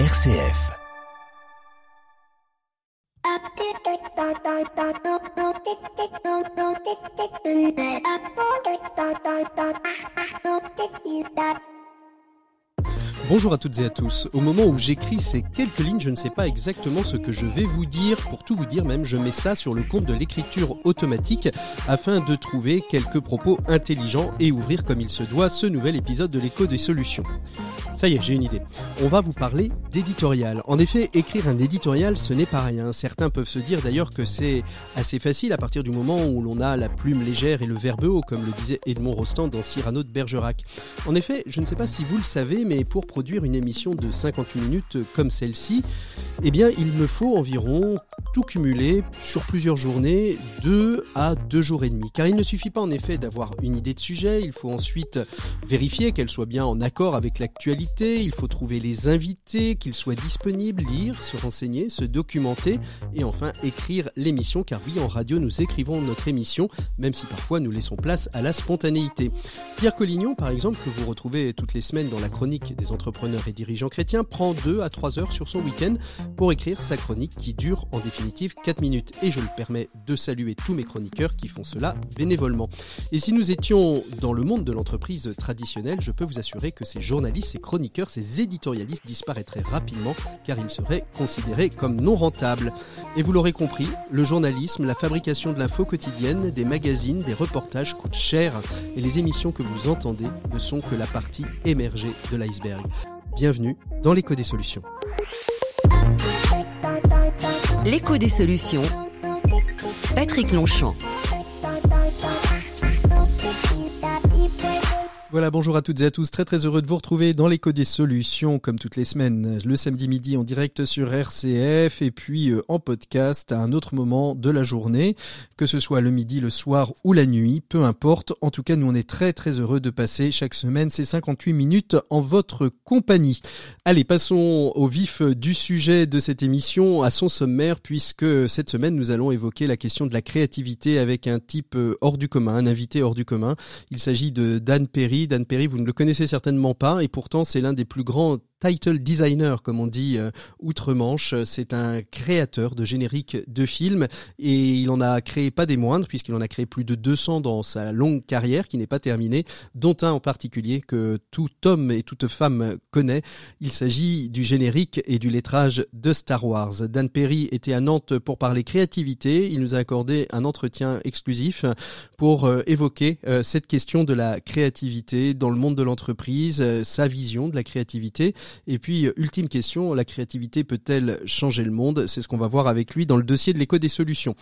RCF. Bonjour à toutes et à tous. Au moment où j'écris ces quelques lignes, je ne sais pas exactement ce que je vais vous dire. Pour tout vous dire même, je mets ça sur le compte de l'écriture automatique afin de trouver quelques propos intelligents et ouvrir comme il se doit ce nouvel épisode de l'écho des solutions. Ça y est, j'ai une idée. On va vous parler d'éditorial. En effet, écrire un éditorial, ce n'est pas rien. Certains peuvent se dire d'ailleurs que c'est assez facile à partir du moment où l'on a la plume légère et le verbe haut, comme le disait Edmond Rostand dans Cyrano de Bergerac. En effet, je ne sais pas si vous le savez, mais pour produire une émission de 58 minutes comme celle-ci, eh bien, il me faut environ, tout cumulé, sur plusieurs journées, deux à deux jours et demi. Car il ne suffit pas en effet d'avoir une idée de sujet, il faut ensuite vérifier qu'elle soit bien en accord avec l'actualité, il faut trouver les invités, qu'ils soient disponibles, lire, se renseigner, se documenter et enfin écrire l'émission, car oui, en radio, nous écrivons notre émission, même si parfois nous laissons place à la spontanéité. Pierre Collignon, par exemple, que vous retrouvez toutes les semaines dans la chronique des entrepreneurs et dirigeants chrétiens, prend deux à trois heures sur son week-end pour écrire sa chronique qui dure en définitive 4 minutes. Et je le permets de saluer tous mes chroniqueurs qui font cela bénévolement. Et si nous étions dans le monde de l'entreprise traditionnelle, je peux vous assurer que ces journalistes, ces chroniqueurs, ces éditorialistes disparaîtraient rapidement car ils seraient considérés comme non rentables. Et vous l'aurez compris, le journalisme, la fabrication de l'info quotidienne, des magazines, des reportages coûtent cher et les émissions que vous entendez ne sont que la partie émergée de l'iceberg. Bienvenue dans l'écho des solutions. L'écho des solutions. Patrick Longchamp. Voilà, bonjour à toutes et à tous. Très très heureux de vous retrouver dans l'écho des solutions, comme toutes les semaines, le samedi midi en direct sur RCF et puis euh, en podcast à un autre moment de la journée, que ce soit le midi, le soir ou la nuit, peu importe. En tout cas, nous on est très très heureux de passer chaque semaine ces 58 minutes en votre compagnie. Allez, passons au vif du sujet de cette émission, à son sommaire, puisque cette semaine nous allons évoquer la question de la créativité avec un type euh, hors du commun, un invité hors du commun. Il s'agit de Dan Perry Dan Perry, vous ne le connaissez certainement pas, et pourtant c'est l'un des plus grands title designer, comme on dit euh, outre-Manche. C'est un créateur de génériques de films et il en a créé pas des moindres puisqu'il en a créé plus de 200 dans sa longue carrière qui n'est pas terminée, dont un en particulier que tout homme et toute femme connaît. Il s'agit du générique et du lettrage de Star Wars. Dan Perry était à Nantes pour parler créativité. Il nous a accordé un entretien exclusif pour euh, évoquer euh, cette question de la créativité dans le monde de l'entreprise, sa vision de la créativité et puis, ultime question, la créativité peut-elle changer le monde? C'est ce qu'on va voir avec lui dans le dossier de l'écho des solutions.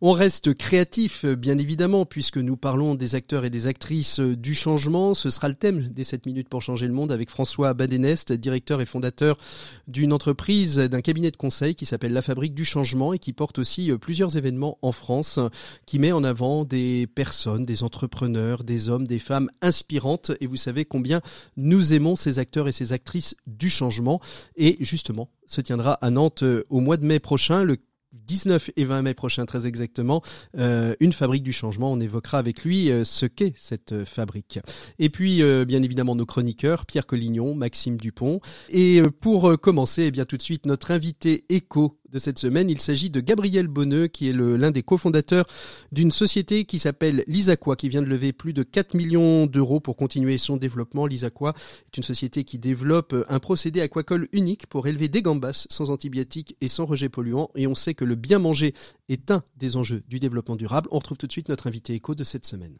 On reste créatif, bien évidemment, puisque nous parlons des acteurs et des actrices du changement. Ce sera le thème des 7 minutes pour changer le monde avec François Badenest, directeur et fondateur d'une entreprise, d'un cabinet de conseil qui s'appelle La Fabrique du Changement et qui porte aussi plusieurs événements en France, qui met en avant des personnes, des entrepreneurs, des hommes, des femmes inspirantes. Et vous savez combien nous aimons ces acteurs et ces actrices du changement. Et justement, se tiendra à Nantes euh, au mois de mai prochain, le 19 et 20 mai prochain très exactement, euh, une fabrique du changement. On évoquera avec lui euh, ce qu'est cette fabrique. Et puis, bien évidemment, nos chroniqueurs, Pierre Collignon, Maxime Dupont. Et pour commencer, eh bien tout de suite, notre invité écho de cette semaine. Il s'agit de Gabriel Bonneux, qui est l'un des cofondateurs d'une société qui s'appelle Lisaqua, qui vient de lever plus de 4 millions d'euros pour continuer son développement. Lisaqua est une société qui développe un procédé aquacole unique pour élever des gambas sans antibiotiques et sans rejet polluant. Et on sait que le bien manger est un des enjeux du développement durable. On retrouve tout de suite notre invité éco de cette semaine.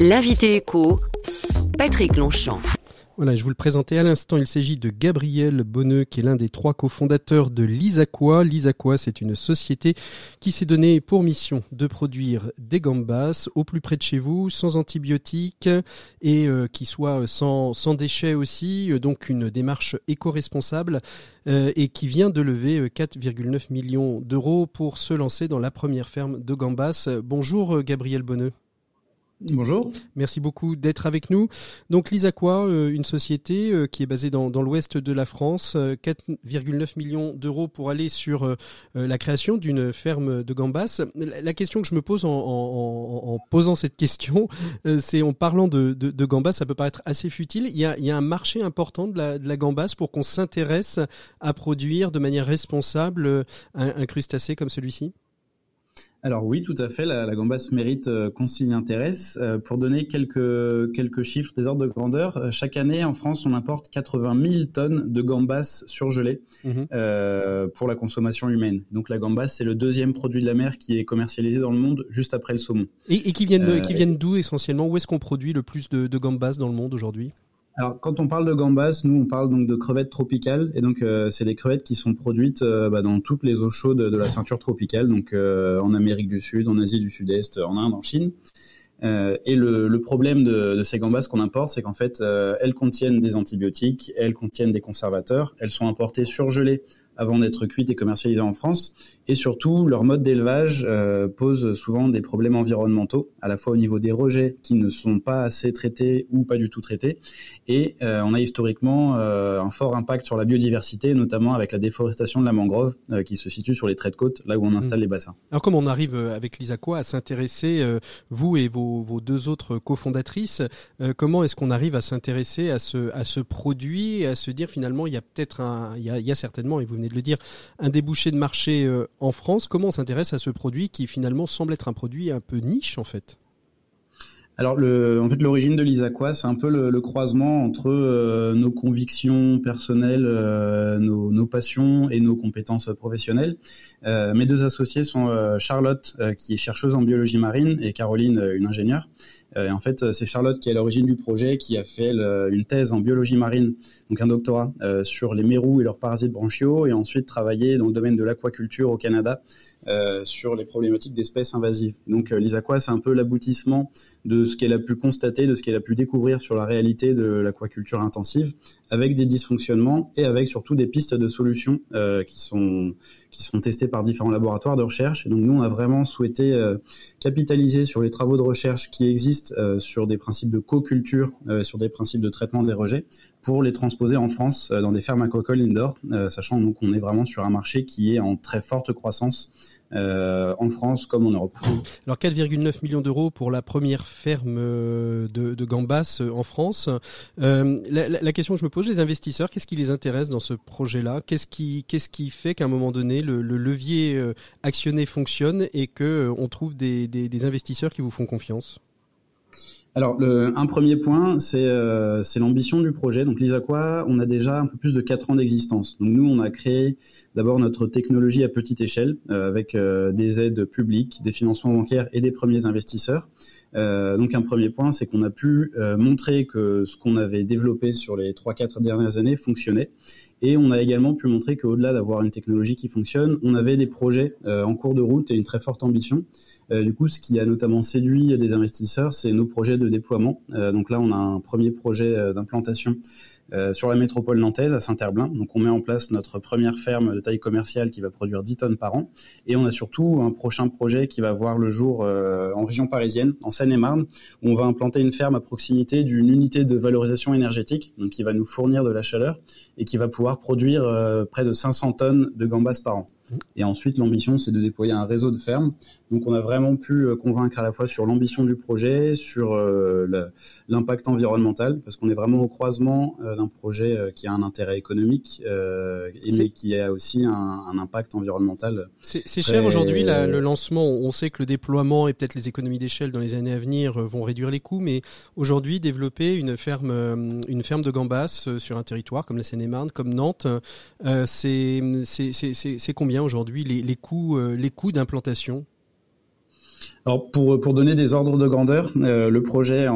L'invité éco, Patrick Longchamp. Voilà, je vous le présentais à l'instant. Il s'agit de Gabriel Bonneux, qui est l'un des trois cofondateurs de Lisaqua. Lisaqua, c'est une société qui s'est donnée pour mission de produire des gambas au plus près de chez vous, sans antibiotiques et euh, qui soit sans, sans déchets aussi. Euh, donc une démarche éco-responsable euh, et qui vient de lever 4,9 millions d'euros pour se lancer dans la première ferme de gambas. Bonjour Gabriel Bonneux. Bonjour. Merci beaucoup d'être avec nous. Donc l'Isaqua, euh, une société euh, qui est basée dans, l'ouest de la France, 4,9 euh, millions d'euros pour aller sur la création d'une ferme de gambas. La, question que je me pose en, posant cette question, c'est en parlant de, gambas, ça peut paraître assez futile. Il y a, un marché important de la, de gambas pour qu'on s'intéresse à produire de manière responsable un crustacé comme celui-ci? Alors oui, tout à fait, la, la gambasse mérite euh, qu'on s'y intéresse. Euh, pour donner quelques, quelques chiffres, des ordres de grandeur, euh, chaque année en France, on importe 80 000 tonnes de gambas surgelées mhm. pour la consommation humaine. Donc la gambasse, c'est le deuxième produit de la mer qui est commercialisé dans le monde juste après le saumon. Et, qui viennent, qui viennent d'où essentiellement? Où est-ce qu'on produit le plus de, de gambas dans le monde aujourd'hui? Alors, quand on parle de gambas, nous, on parle donc de crevettes tropicales. Et donc, euh, c'est des crevettes qui sont produites euh, bah, dans toutes les eaux chaudes de la ceinture tropicale, donc euh, en Amérique du Sud, en Asie du Sud-Est, en Inde, en Chine. et le, problème de, de ces gambas qu'on importe, c'est qu'en fait, elles contiennent des antibiotiques, elles contiennent des conservateurs, elles sont importées surgelées avant d'être cuites et commercialisées en France. Et surtout, leur mode d'élevage euh, pose souvent des problèmes environnementaux, à la fois au niveau des rejets qui ne sont pas assez traités ou pas du tout traités. Et euh, on a historiquement euh, un fort impact sur la biodiversité, notamment avec la déforestation de la mangrove qui se situe sur les traits de côte, là où on installe mmh. les bassins. Alors comme on arrive avec l'ISAQUA à s'intéresser, vous et vos, vos, deux autres cofondatrices, comment est-ce qu'on arrive à s'intéresser à ce, à ce produit et à se dire finalement il y a peut-être un, il y a, il y a certainement, et vous de le dire, un débouché de marché euh, en France. Comment on s'intéresse à ce produit qui finalement semble être un produit un peu niche en fait? Alors, le, en fait, l'origine de l'Isaqua, c'est un peu le, croisement entre euh, nos convictions personnelles, euh, nos, passions et nos compétences professionnelles. mes deux associés sont Charlotte, qui est chercheuse en biologie marine, et Caroline, une ingénieure. Et en fait, c'est Charlotte qui est à l'origine du projet, qui a fait une thèse en biologie marine donc un doctorat euh, sur les mérous et leurs parasites branchiaux, et ensuite travailler dans le domaine de l'aquaculture au Canada euh, sur les problématiques d'espèces invasives. Donc euh, l'ISAQUA, c'est un peu l'aboutissement de ce qu'elle a pu constater, de ce qu'elle a pu découvrir sur la réalité de l'aquaculture intensive, avec des dysfonctionnements et avec surtout des pistes de solutions qui sont qui sont testées par différents laboratoires de recherche. Donc nous, on a vraiment souhaité capitaliser sur les travaux de recherche qui existent sur des principes de co-culture, sur des principes de traitement des rejets, pour les transposer en France euh, dans des fermes aquacoles indoor, euh, sachant donc qu'on est vraiment sur un marché qui est en très forte croissance euh, en France comme en Europe. Alors 4,9 millions d'euros pour la première ferme de, de Gambas en France. la, question que je me pose, les investisseurs, qu'est-ce qui les intéresse dans ce projet-là? Qu'est-ce qui, fait qu'à un moment donné, le, levier actionné fonctionne et que on trouve des investisseurs qui vous font confiance? Alors, le, un premier point, euh, c'est l'ambition du projet. Donc, l'ISAQUA, on a déjà un peu plus de 4 ans d'existence. Donc, nous, on a créé d'abord notre technologie à petite échelle euh, avec euh, des aides publiques, des financements bancaires et des premiers investisseurs. donc, un premier point, c'est qu'on a pu montrer que ce qu'on avait développé sur les 3-4 dernières années fonctionnait. Et on a également pu montrer qu'au-delà d'avoir une technologie qui fonctionne, on avait des projets en cours de route et une très forte ambition. Euh, du coup, ce qui a notamment séduit des investisseurs, c'est nos projets de déploiement. Euh, donc là, on a un premier projet euh, d'implantation sur la métropole nantaise, à Saint-Herblain. Donc on met en place notre première ferme de taille commerciale qui va produire 10 tonnes par an. Et on a surtout un prochain projet qui va voir le jour en région parisienne, en Seine-et-Marne, où on va implanter une ferme à proximité d'une unité de valorisation énergétique, donc qui va nous fournir de la chaleur et qui va pouvoir produire près de 500 tonnes de gambas par an. Et ensuite, l'ambition, c'est de déployer un réseau de fermes. Donc, on a vraiment pu euh, convaincre à la fois sur l'ambition du projet, sur euh, l'impact environnemental, parce qu'on est vraiment au croisement euh, d'un projet qui a un intérêt économique, mais qui a aussi un, impact environnemental. C'est cher aujourd'hui le lancement. On sait que le déploiement et peut-être les économies d'échelle dans les années à venir vont réduire les coûts, mais aujourd'hui, développer une ferme, une ferme de gambas sur un territoire comme la Seine-et-Marne, comme Nantes, c'est combien? Aujourd'hui euh, les coûts d'implantation alors pour, pour donner des ordres de grandeur, euh, le projet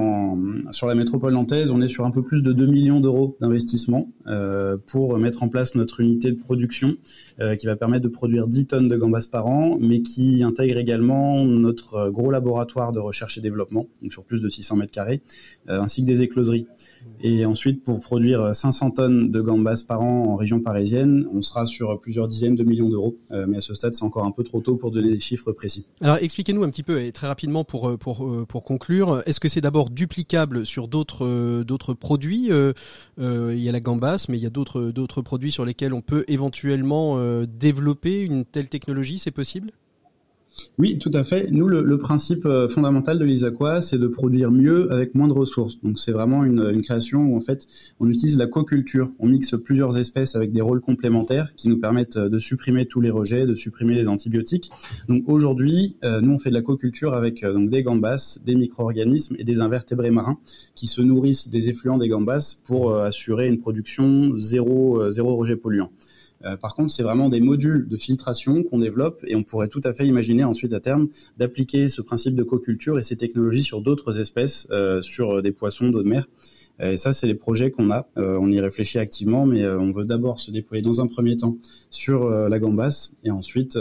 sur la métropole nantaise, on est sur un peu plus de 2 millions d'euros d'investissement euh, pour mettre en place notre unité de production euh, qui va permettre de produire 10 tonnes de gambas par an, mais qui intègre également notre gros laboratoire de recherche et développement, donc sur plus de 600 mètres carrés, ainsi que des écloseries. Et ensuite, pour produire 500 tonnes de gambas par an en région parisienne, on sera sur plusieurs dizaines de millions d'euros, mais à ce stade, c'est encore un peu trop tôt pour donner des chiffres précis. Alors expliquez-nous un petit peu et très rapidement pour pour pour conclure, est-ce que c'est d'abord duplicable sur d'autres d'autres produits? Il y a la gambasse, mais il y a d'autres produits sur lesquels on peut éventuellement développer une telle technologie. C'est possible? Oui, tout à fait. Nous, le, principe euh, fondamental de l'ISAQUA, c'est de produire mieux avec moins de ressources. Donc, c'est vraiment une, création où, en fait, on utilise la co-culture. On mixe plusieurs espèces avec des rôles complémentaires qui nous permettent euh, de supprimer tous les rejets, de supprimer les antibiotiques. Donc, aujourd'hui, euh, nous, on fait de la co-culture avec donc des gambas, des micro-organismes et des invertébrés marins qui se nourrissent des effluents des gambas pour assurer une production zéro, zéro rejet polluant. Euh, par contre, c'est vraiment des modules de filtration qu'on développe et on pourrait tout à fait imaginer ensuite à terme d'appliquer ce principe de co-culture et ces technologies sur d'autres espèces, euh, sur des poissons d'eau de mer. Et ça, c'est les projets qu'on a. Euh, on y réfléchit activement, mais on veut d'abord se déployer dans un premier temps sur la gambasse et ensuite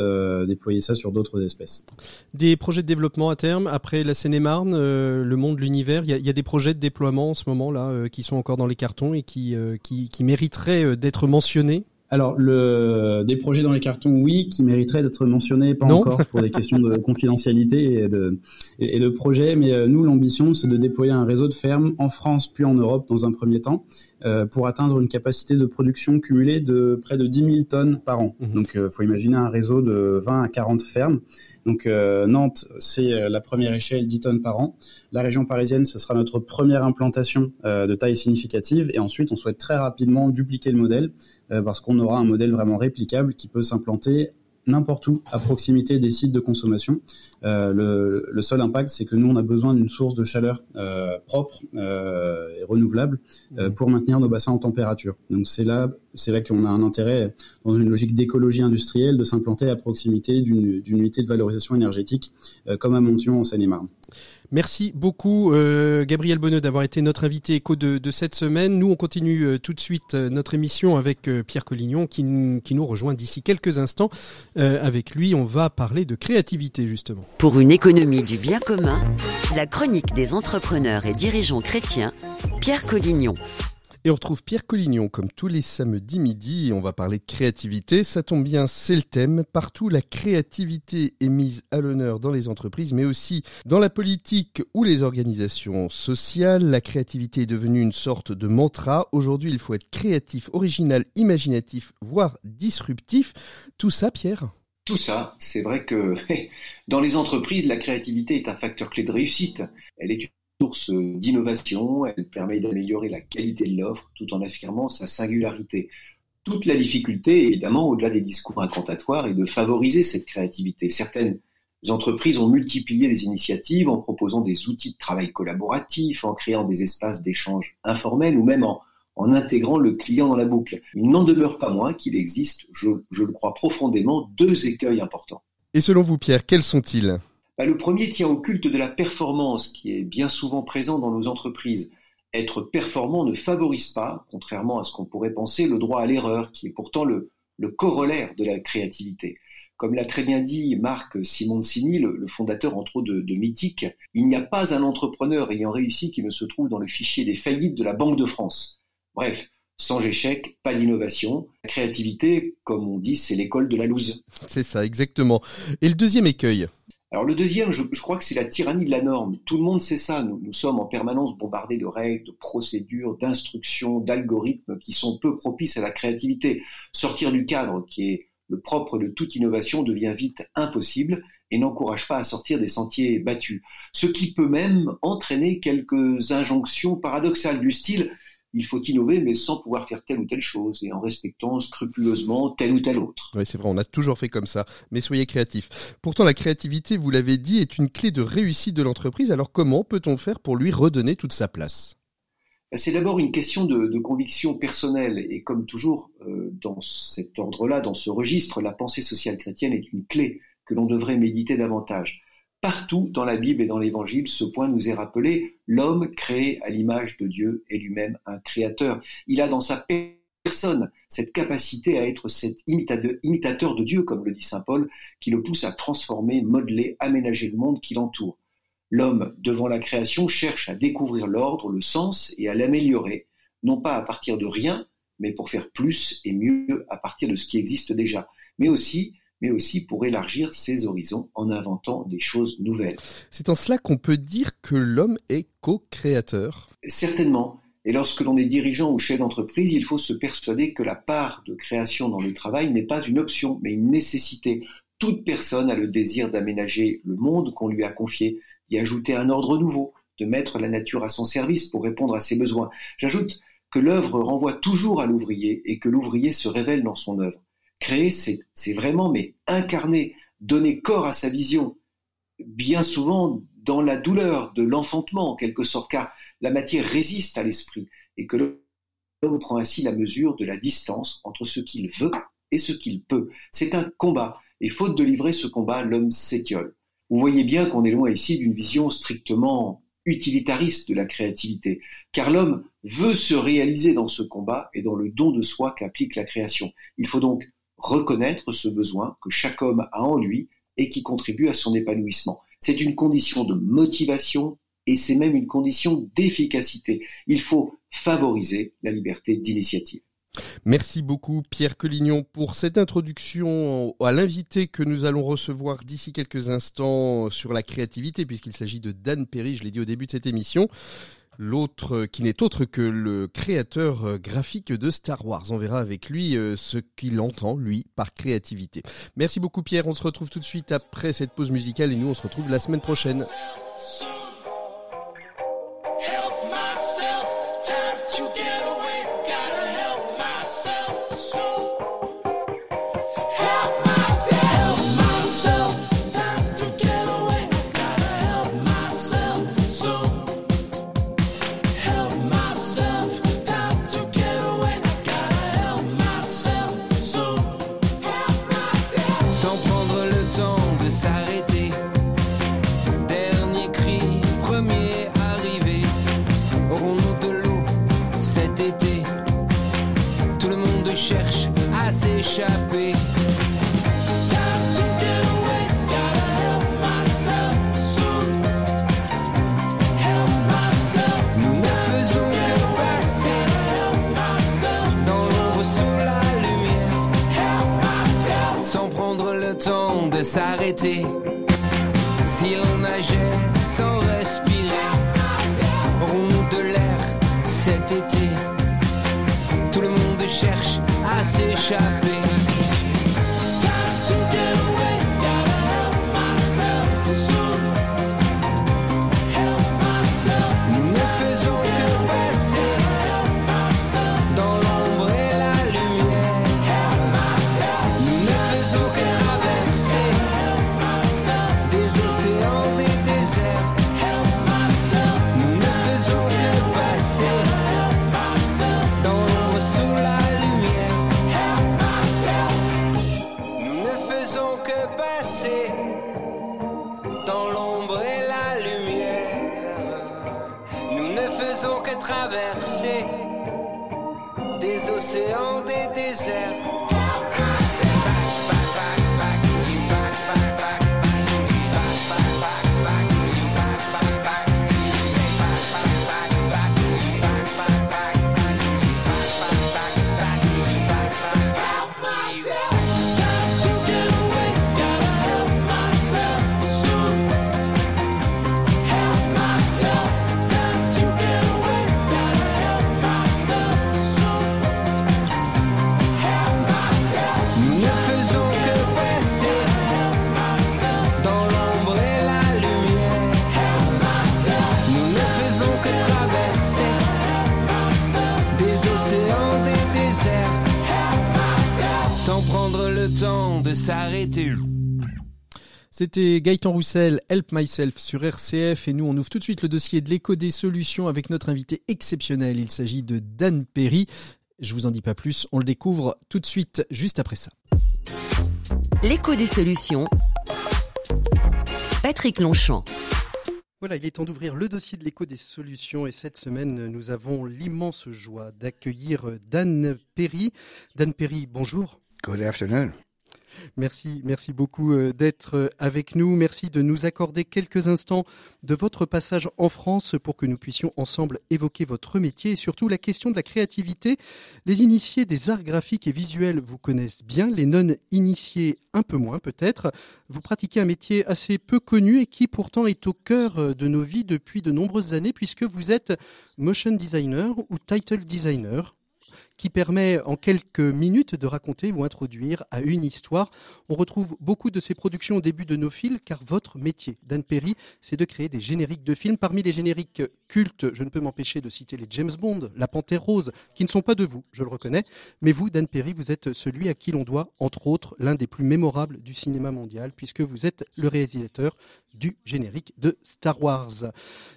déployer ça sur d'autres espèces. Des projets de développement à terme, après la Seine-et-Marne, le monde, l'univers, il y a, des projets de déploiement en ce moment-là qui sont encore dans les cartons et qui, mériteraient d'être mentionnés? Alors, le, des projets dans les cartons, oui, qui mériteraient d'être mentionnés, pas encore, pour des questions de confidentialité et de, et, de projet. Mais euh, nous, l'ambition, c'est de déployer un réseau de fermes en France puis en Europe dans un premier temps, euh, pour atteindre une capacité de production cumulée de près de 10 000 tonnes par an. Mmh. Donc, il euh, faut imaginer un réseau de 20 à 40 fermes. Donc, Nantes, c'est la première échelle, 10 tonnes par an. La région parisienne, ce sera notre première implantation de taille significative. Et ensuite, on souhaite très rapidement dupliquer le modèle euh, parce qu'on aura un modèle vraiment réplicable qui peut s'implanter n'importe où, à proximité des sites de consommation. Euh, le, le, seul impact, c'est que nous, on a besoin d'une source de chaleur euh, propre euh, et renouvelable mmh. pour maintenir nos bassins en température. Donc c'est là, c'est là qu'on a un intérêt, dans une logique d'écologie industrielle, de s'implanter à proximité d'une unité de valorisation énergétique, comme à Montion en Seine-et-Marne. Merci beaucoup euh, Gabriel Bonneux d'avoir été notre invité écho de, cette semaine. Nous on continue euh, tout de suite euh, notre émission avec Pierre Collignon qui, qui, nous rejoint d'ici quelques instants. avec lui on va parler de créativité justement. Pour une économie du bien commun, la chronique des entrepreneurs et dirigeants chrétiens, Pierre Collignon. Et on retrouve Pierre Collignon comme tous les samedis midi on va parler de créativité. Ça tombe bien, c'est le thème. Partout, la créativité est mise à l'honneur dans les entreprises, mais aussi dans la politique ou les organisations sociales. La créativité est devenue une sorte de mantra. Aujourd'hui, il faut être créatif, original, imaginatif, voire disruptif. Tout ça, Pierre? Tout ça, c'est vrai que dans les entreprises, la créativité est un facteur clé de réussite. Elle est source d'innovation, elle permet d'améliorer la qualité de l'offre tout en affirmant sa singularité. Toute la difficulté, évidemment, au-delà des discours incantatoires, est de favoriser cette créativité. Certaines entreprises ont multiplié les initiatives en proposant des outils de travail collaboratif, en créant des espaces d'échange informels ou même en, intégrant le client dans la boucle. Il n'en demeure pas moins qu'il existe, je le crois profondément, deux écueils importants. Et selon vous, Pierre, quels sont-ils? Le premier tient au culte de la performance qui est bien souvent présent dans nos entreprises. Être performant ne favorise pas, contrairement à ce qu'on pourrait penser, le droit à l'erreur, qui est pourtant le, corollaire de la créativité. Comme l'a très bien dit Marc Simoncini, le, le fondateur entre autres de, de Mythique, il n'y a pas un entrepreneur ayant réussi qui ne se trouve dans le fichier des faillites de la Banque de France. Bref, sans échec, pas d'innovation. La créativité, comme on dit, c'est l'école de la loose. C'est ça, exactement. Et le deuxième écueil? Alors le deuxième, je, crois que c'est la tyrannie de la norme. Tout le monde sait ça. Nous, nous sommes en permanence bombardés de règles, de procédures, d'instructions, d'algorithmes qui sont peu propices à la créativité. Sortir du cadre, qui est le propre de toute innovation, devient vite impossible et n'encourage pas à sortir des sentiers battus. Ce qui peut même entraîner quelques injonctions paradoxales du style il faut innover, mais sans pouvoir faire telle ou telle chose et en respectant scrupuleusement telle ou telle autre. Oui, c'est vrai, on a toujours fait comme ça, mais soyez créatifs. Pourtant, la créativité, vous l'avez dit, est une clé de réussite de l'entreprise. Alors comment peut-on faire pour lui redonner toute sa place? C'est d'abord une question de, conviction personnelle et comme toujours euh, dans cet ordre-là, dans ce registre, la pensée sociale chrétienne est une clé que l'on devrait méditer davantage. Partout dans la Bible et dans l'Évangile, ce point nous est rappelé. L'homme créé à l'image de Dieu est lui-même un créateur. Il a dans sa personne cette capacité à être cet imitateur de Dieu, comme le dit Saint Paul, qui le pousse à transformer, modeler, aménager le monde qui l'entoure. L'homme, devant la création, cherche à découvrir l'ordre, le sens et à l'améliorer, non pas à partir de rien, mais pour faire plus et mieux à partir de ce qui existe déjà, mais aussi mais aussi pour élargir ses horizons en inventant des choses nouvelles. C'est en cela qu'on peut dire que l'homme est co-créateur. Certainement. Et lorsque l'on est dirigeant ou chef d'entreprise, il faut se persuader que la part de création dans le travail n'est pas une option, mais une nécessité. Toute personne a le désir d'aménager le monde qu'on lui a confié, d'y ajouter un ordre nouveau, de mettre la nature à son service pour répondre à ses besoins. J'ajoute que l'œuvre renvoie toujours à l'ouvrier et que l'ouvrier se révèle dans son œuvre. Créer, c'est vraiment, mais incarner, donner corps à sa vision, bien souvent dans la douleur de l'enfantement en quelque sorte, car la matière résiste à l'esprit et que l'homme prend ainsi la mesure de la distance entre ce qu'il veut et ce qu'il peut. C'est un combat, et faute de livrer ce combat, l'homme s'étiole. Vous voyez bien qu'on est loin ici d'une vision strictement utilitariste de la créativité, car l'homme veut se réaliser dans ce combat et dans le don de soi qu'implique la création. Il faut donc reconnaître ce besoin que chaque homme a en lui et qui contribue à son épanouissement. C'est une condition de motivation et c'est même une condition d'efficacité. Il faut favoriser la liberté d'initiative. Merci beaucoup Pierre Collignon pour cette introduction à l'invité que nous allons recevoir d'ici quelques instants sur la créativité puisqu'il s'agit de Dan Perry, je l'ai dit au début de cette émission. L'autre qui n'est autre que le créateur graphique de Star Wars. On verra avec lui euh, ce qu'il entend, lui, par créativité. Merci beaucoup Pierre, on se retrouve tout de suite après cette pause musicale et nous on se retrouve la semaine prochaine. C'était Gaëtan Roussel, Help Myself sur RCF et nous on ouvre tout de suite le dossier de l'écho des solutions avec notre invité exceptionnel. Il s'agit de Dan Perry. Je vous en dis pas plus, on le découvre tout de suite juste après ça. L'écho des solutions. Patrick Longchamp. Voilà, il est temps d'ouvrir le dossier de l'écho des solutions et cette semaine, nous avons l'immense joie d'accueillir Dan Perry. Dan Perry, bonjour. Good afternoon. Merci, merci beaucoup euh, d'être euh, avec nous. Merci de nous accorder quelques instants de votre passage en France pour que nous puissions ensemble évoquer votre métier et surtout la question de la créativité. Les initiés des arts graphiques et visuels vous connaissent bien, les non initiés un peu moins peut-être. Vous pratiquez un métier assez peu connu et qui pourtant est au cœur euh, de nos vies depuis de nombreuses années puisque vous êtes motion designer ou title designer qui permet en quelques minutes de raconter ou introduire à une histoire. On retrouve beaucoup de ces productions au début de nos films, car votre métier, Dan Perry, c'est de créer des génériques de films. Parmi les génériques cultes, je ne peux m'empêcher de citer les James Bond, La Panthère Rose, qui ne sont pas de vous, je le reconnais, mais vous, Dan Perry, vous êtes celui à qui l'on doit, entre autres, l'un des plus mémorables du cinéma mondial, puisque vous êtes le réalisateur du générique de Star Wars.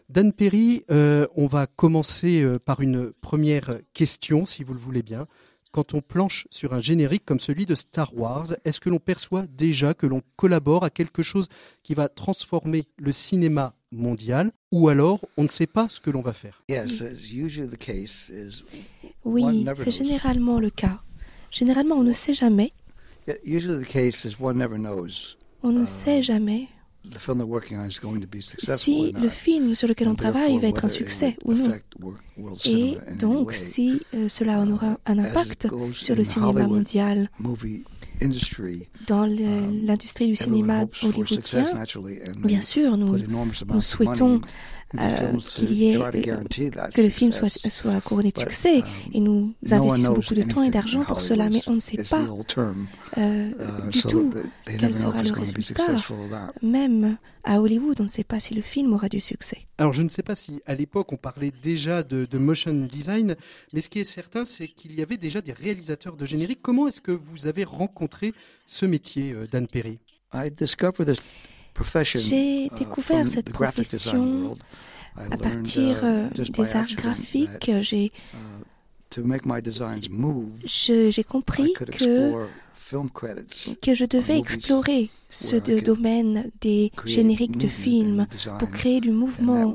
Dan Perry, euh, on va commencer euh, par une première question, si vous le voulez bien. Quand on planche sur un générique comme celui de Star Wars, est-ce que l'on perçoit déjà que l'on collabore à quelque chose qui va transformer le cinéma mondial ou alors on ne sait pas ce que l'on va faire? Oui, c'est généralement le cas. Généralement, on ne sait jamais. On ne sait jamais si le film sur lequel on travaille va être un succès ou non. Et donc, si euh, cela en aura un impact sur le cinéma mondial, dans um, l'industrie du cinéma hollywoodien, bien sûr, nous, nous souhaitons euh, qu'il y ait, que le film soit, soit couronné de succès. Um, et nous investissons beaucoup de temps et d'argent pour cela, mais on ne sait pas euh, uh, du tout quel sera le résultat. Même à Hollywood, on ne sait pas si le film aura du succès. Alors je ne sais pas si à l'époque on parlait déjà de, de, motion design, mais ce qui est certain, c'est qu'il y avait déjà des réalisateurs de générique. Comment est-ce que vous avez rencontré ce métier, euh, Dan Perry? J'ai uh, découvert cette profession à partir euh, des arts graphiques. J'ai uh, j'ai compris que, que je devais explorer ce domaine des génériques de films pour créer du mouvement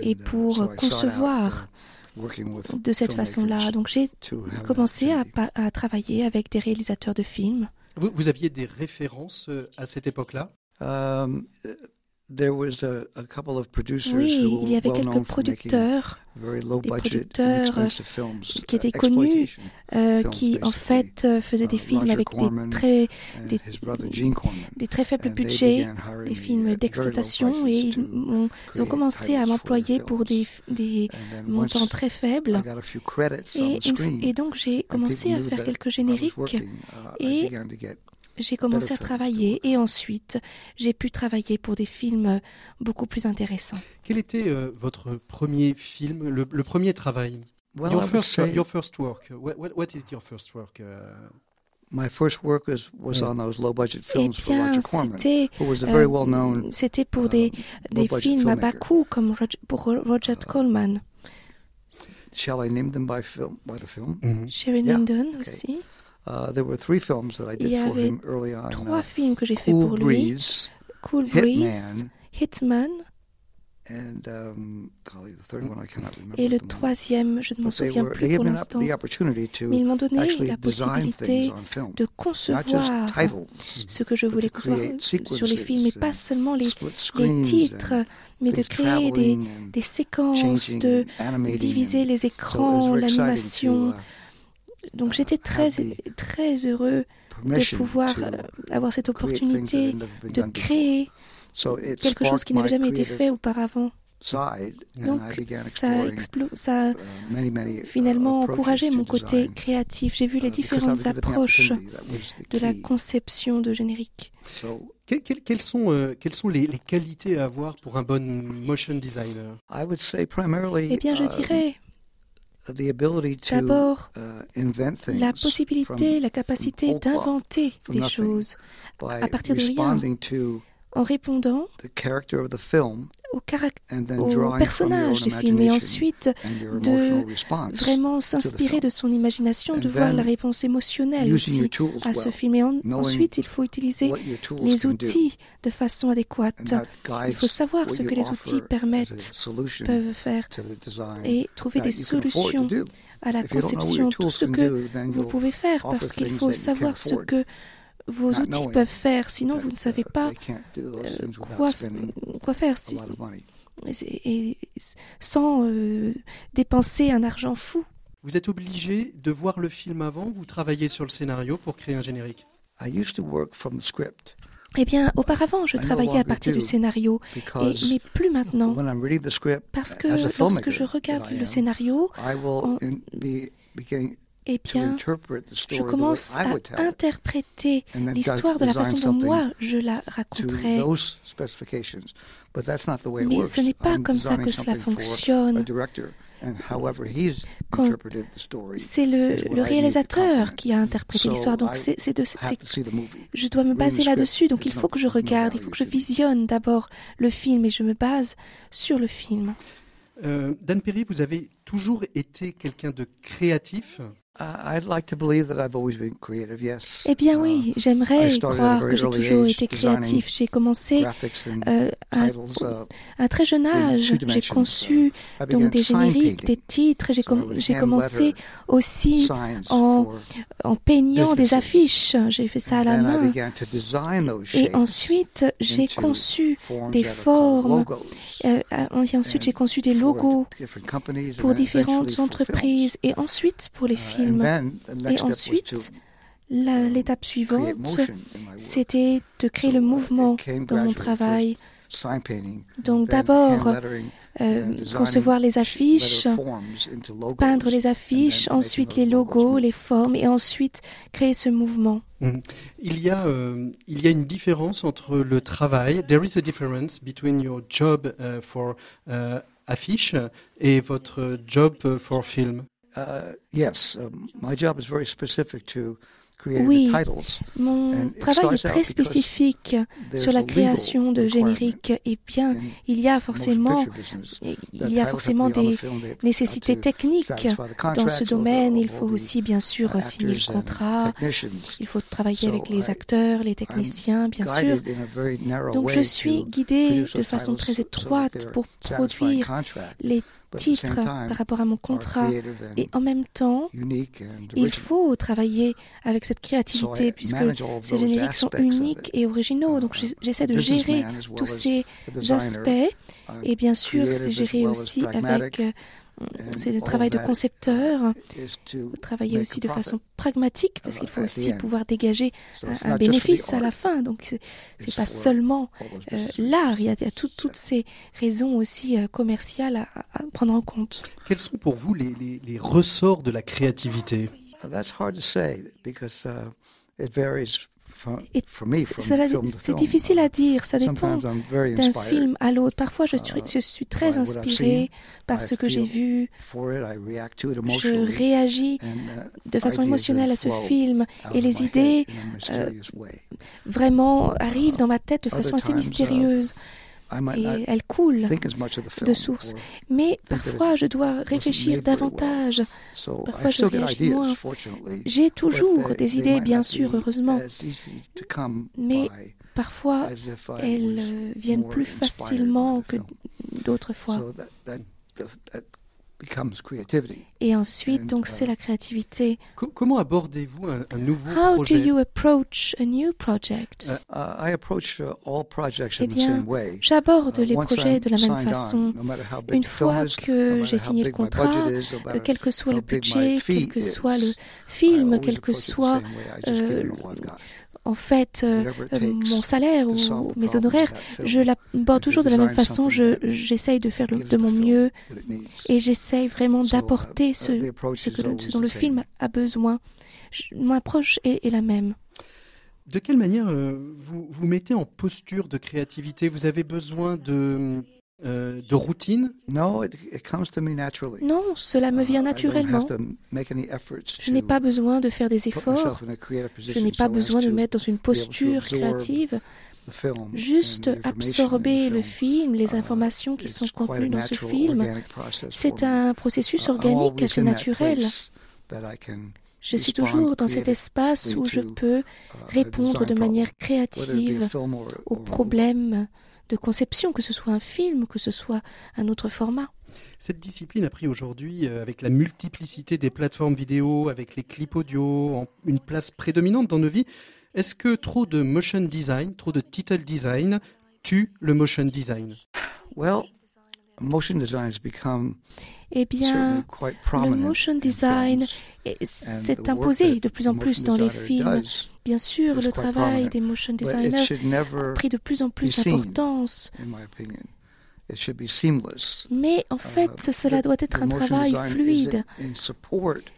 et pour concevoir de cette façon-là. Donc j'ai commencé à, à, travailler avec des réalisateurs de films. Vous, vous aviez des références euh, à cette époque-là? Um, oui, il y avait quelques producteurs, des producteurs euh, qui étaient connus, euh, qui en fait euh, faisaient des uh, films avec des très, des, des très faibles budgets, des films uh, d'exploitation, et ils ont, ils ont, commencé à m'employer pour des, des montants très faibles. Et, et donc j'ai commencé à faire quelques génériques uh, et j'ai commencé à travailler et ensuite j'ai pu travailler pour des films beaucoup plus intéressants. Quel était euh, votre premier film, le, le premier travail? Your, first, your, first, work. What, what, is your first work uh... My first work was, was on those low budget films eh bien, for Roger Corman, who was a very well known. C'était pour des, uh, des films à bas coût comme Roger, pour Roger uh, Corman. Shall I name them by film by the film? Mm -hmm. Sherry yeah, Lyndon okay. aussi. Uh, there were three films that I did Il y for avait him early on. trois uh, films que j'ai fait cool pour Breeze, lui. Cool Breeze, Hitman, and, um, golly, the third one I cannot remember et le troisième, je ne m'en souviens were, plus pour l'instant. Mais ils m'ont donné la possibilité de concevoir ce que je voulais concevoir sur les films, et pas seulement les, les titres, mais de créer des, des séquences, de diviser les écrans, l'animation. So donc j'étais très, très heureux de pouvoir euh, avoir cette opportunité de créer quelque chose qui n'avait jamais été fait auparavant. Donc ça, ça a uh, finalement encouragé mon côté créatif. J'ai vu les uh, différentes approches de la conception de générique. quelles, sont, euh, quelles sont les, les, qualités à avoir pour un bon motion designer? Eh bien, je um, dirais D'abord, uh, la possibilité, la capacité d'inventer des choses à partir de rien, en répondant au, au personnage du film et ensuite de vraiment s'inspirer de son imagination, de voir la réponse émotionnelle aussi à ce film. Et ensuite, il faut utiliser les outils de façon adéquate. Il faut savoir ce que les outils permettent, peuvent faire et trouver des solutions à la conception, tout ce que vous pouvez faire, parce qu'il faut savoir ce que vos outils peuvent faire. Sinon, vous ne savez pas euh, quoi, quoi faire. Si, et, sans euh, dépenser un argent fou. Vous êtes obligé de voir le film avant, vous travaillez sur le scénario pour créer un générique. Eh bien, auparavant, je travaillais à partir du scénario, mais plus maintenant. Parce que lorsque je regarde le scénario, eh bien, je commence à interpréter l'histoire de la façon dont moi je la raconterai. Mais ce n'est pas comme ça que cela fonctionne. C'est le, le, réalisateur qui a interprété l'histoire, donc c'est de, je dois me baser là-dessus. Donc il faut que je regarde, il faut que je visionne d'abord le film et je me base sur le film. Euh, Dan Perry, vous avez toujours été quelqu'un de créatif eh bien oui, uh, j'aimerais croire que j'ai toujours été créatif. J'ai commencé euh, à un très jeune âge. J'ai conçu donc des génériques, des titres. J'ai commencé aussi en, en peignant des affiches. J'ai fait ça à la main. Et ensuite, j'ai conçu des formes. Euh, et ensuite, j'ai conçu des logos pour différentes entreprises. Et ensuite, pour les films. Et ensuite, l'étape suivante, c'était de créer le mouvement dans mon travail. Donc d'abord, euh, concevoir les affiches, peindre les affiches, ensuite les logos, les formes, et ensuite créer ce mouvement. Mm-hmm. Il y a euh, il y a une différence entre le travail. There is a difference between your job uh, for uh, affiche et votre job for film. Yes, my job is very specific to oui, mon travail est très spécifique sur la création de génériques. Et bien, il y a forcément, il y a forcément des nécessités techniques dans ce domaine. Il faut aussi, bien sûr, signer le contrat. Il faut travailler avec les acteurs, les techniciens, bien sûr. Donc, je suis guidée de façon très étroite pour produire les titre par rapport à mon contrat. Et en même temps, il faut travailler avec cette créativité puisque ces génériques sont uniques et originaux. Donc j'essaie de gérer tous ces aspects et bien sûr, gérer aussi avec euh, c'est le travail de concepteur, travailler aussi de façon pragmatique parce qu'il faut aussi pouvoir dégager un, bénéfice à la fin. Donc c'est pas seulement euh, l'art, il y a, toutes ces raisons aussi euh, commerciales à, prendre en compte. Quels sont pour vous les, les, ressorts de la créativité? C'est difficile à dire, ça dépend d'un film à l'autre. Parfois, je suis, je suis très inspiré par ce que j'ai vu. Je réagis uh, de façon émotionnelle à ce film et les idées euh, vraiment arrivent dans ma tête de façon assez uh, mystérieuse et elle coule de source. Mais parfois, je dois réfléchir davantage. Parfois, je réagis moins. J'ai toujours des idées, bien sûr, heureusement. Mais parfois, elles euh, viennent plus facilement que d'autres fois. Et ensuite, donc, c'est la créativité. comment abordez-vous un, nouveau How projet? do you approach a new project? eh bien, j'aborde les projets de la même façon. Une fois que j'ai signé le contrat, quel que soit le budget, quel que soit le film, quel que soit en fait euh, euh, mon salaire ou mes honoraires, je l'aborde toujours de la même façon. J'essaye de faire de mon mieux et j'essaye vraiment d'apporter ce, ce, dont le film a besoin. mon approche est, la même. De quelle manière euh, vous vous mettez en posture de créativité? Vous avez besoin de euh, de routine? Non, cela me vient uh, naturellement. Je n'ai pas besoin de faire des efforts. Je n'ai pas besoin de me mettre dans une posture créative. Juste absorber le film, les uh, informations qui sont contenues dans ce film, c'est un processus organique assez naturel. Je suis toujours dans cet espace où je peux uh, répondre de manière créative aux problèmes de conception, que ce soit un film, que ce soit un autre format. Cette discipline a pris aujourd'hui, euh, avec la multiplicité des plateformes vidéo, avec les clips audio, une place prédominante dans nos vies. Est-ce que trop de motion design, trop de title design tue le motion design? Well, eh bien, le motion design s'est imposé de plus en plus dans les films. Bien sûr, le travail des motion designers a pris de plus en plus d'importance. Mais en fait, uh, cela doit être un travail fluide.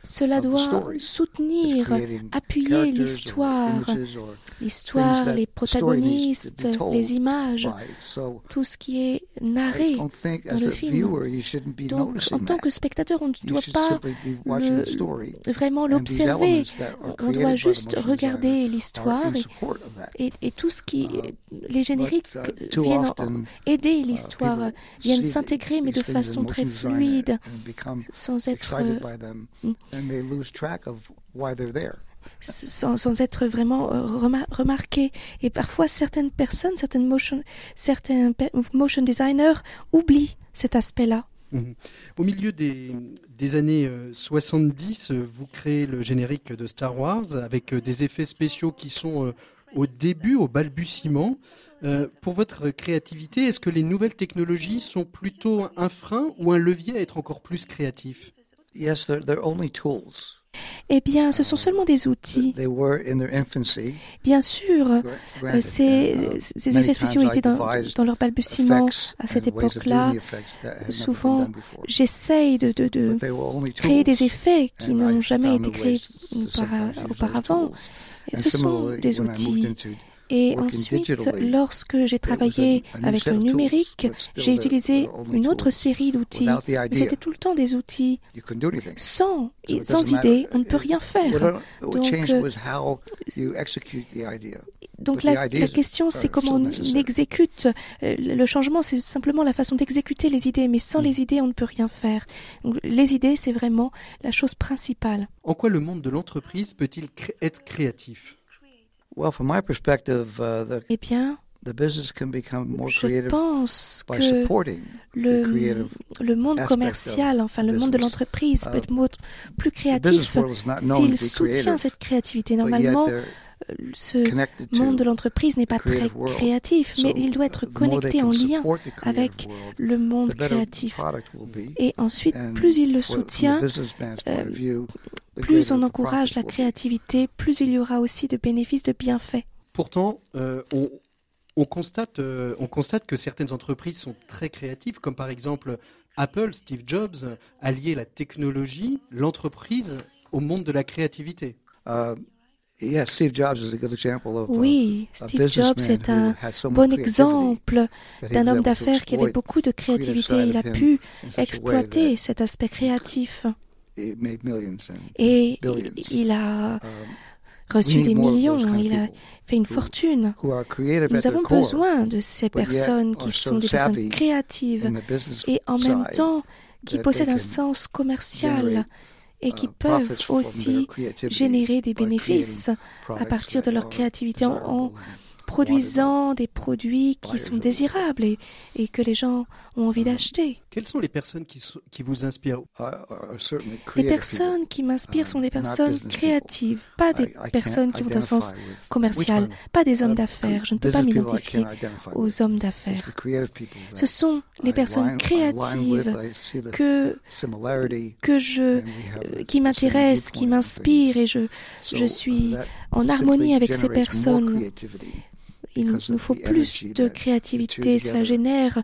Cela doit soutenir, appuyer l'histoire, l'histoire, les protagonistes, les images, tout ce qui est narré dans le film. Donc, en tant que spectateur, on ne doit pas vraiment l'observer. On doit juste regarder l'histoire et, et, tout ce qui, les génériques viennent aider l'histoire viennent s'intégrer, mais de façon très fluide, sans être, sans, être vraiment euh, remarqués. Et parfois, certaines personnes, certaines motion, certains motion designers oublient cet aspect-là. Mhm. Au milieu des, des années 70, euh, vous créez le générique de Star Wars avec euh, des effets spéciaux qui sont au début, au balbutiement. Euh, pour votre créativité, est-ce que les nouvelles technologies sont plutôt un frein ou un levier à être encore plus créatif? Yes, only tools. Eh bien, ce sont seulement des outils. Bien sûr, euh, ces, uh, ces, effets spéciaux étaient dans, dans, leur balbutiement à cette époque-là. Souvent, j'essaye de, de, de créer des effets qui n'ont jamais été créés auparavant. Ce sont des outils. Et ensuite, lorsque j'ai travaillé avec le numérique, j'ai utilisé une autre série d'outils. C'était tout le temps des outils. Sans, sans idée, on ne peut rien faire. Donc, la, question, c'est comment on exécute. Euh, le changement, c'est simplement la façon d'exécuter les idées, mais sans hmm. les idées, on ne peut rien faire. les idées, c'est vraiment la chose principale. En quoi le monde de l'entreprise peut-il être créatif? Eh bien, the business can become more je pense que le, le monde commercial, enfin le monde de l'entreprise peut uh, être plus créatif s'il soutient cette créativité. Normalement, ce monde de l'entreprise n'est pas très créatif, mais il doit être connecté en lien avec le monde créatif. Et ensuite, plus il le soutient, plus on encourage la créativité, plus il y aura aussi de bénéfices, de bienfaits. Pourtant, euh, on, constate, euh, on constate que certaines entreprises sont très créatives, comme par exemple Apple, Steve Jobs, a lié la technologie, l'entreprise au monde de la créativité. Uh, oui, Steve Jobs est un bon exemple d'un homme d'affaires qui avait beaucoup de créativité. Il a pu exploiter cet aspect créatif. Et il a um, reçu des millions, il a fait une fortune. Nous avons besoin de ces personnes qui sont des personnes créatives et en même temps qui possèdent un sens commercial et qui uh, peuvent aussi générer des bénéfices à partir de leur créativité en, produisant des produits qui sont désirables et, et que les gens ont envie d'acheter. Quelles sont les personnes qui, qui vous inspirent? Les personnes qui m'inspirent sont des personnes créatives, pas des personnes qui ont un sens commercial, pas des hommes d'affaires. Je ne peux pas m'identifier aux hommes d'affaires. Ce sont les personnes créatives que, que je, qui m'intéressent, qui m'inspirent et je, je suis en harmonie avec ces personnes il nous faut plus de créativité. Cela génère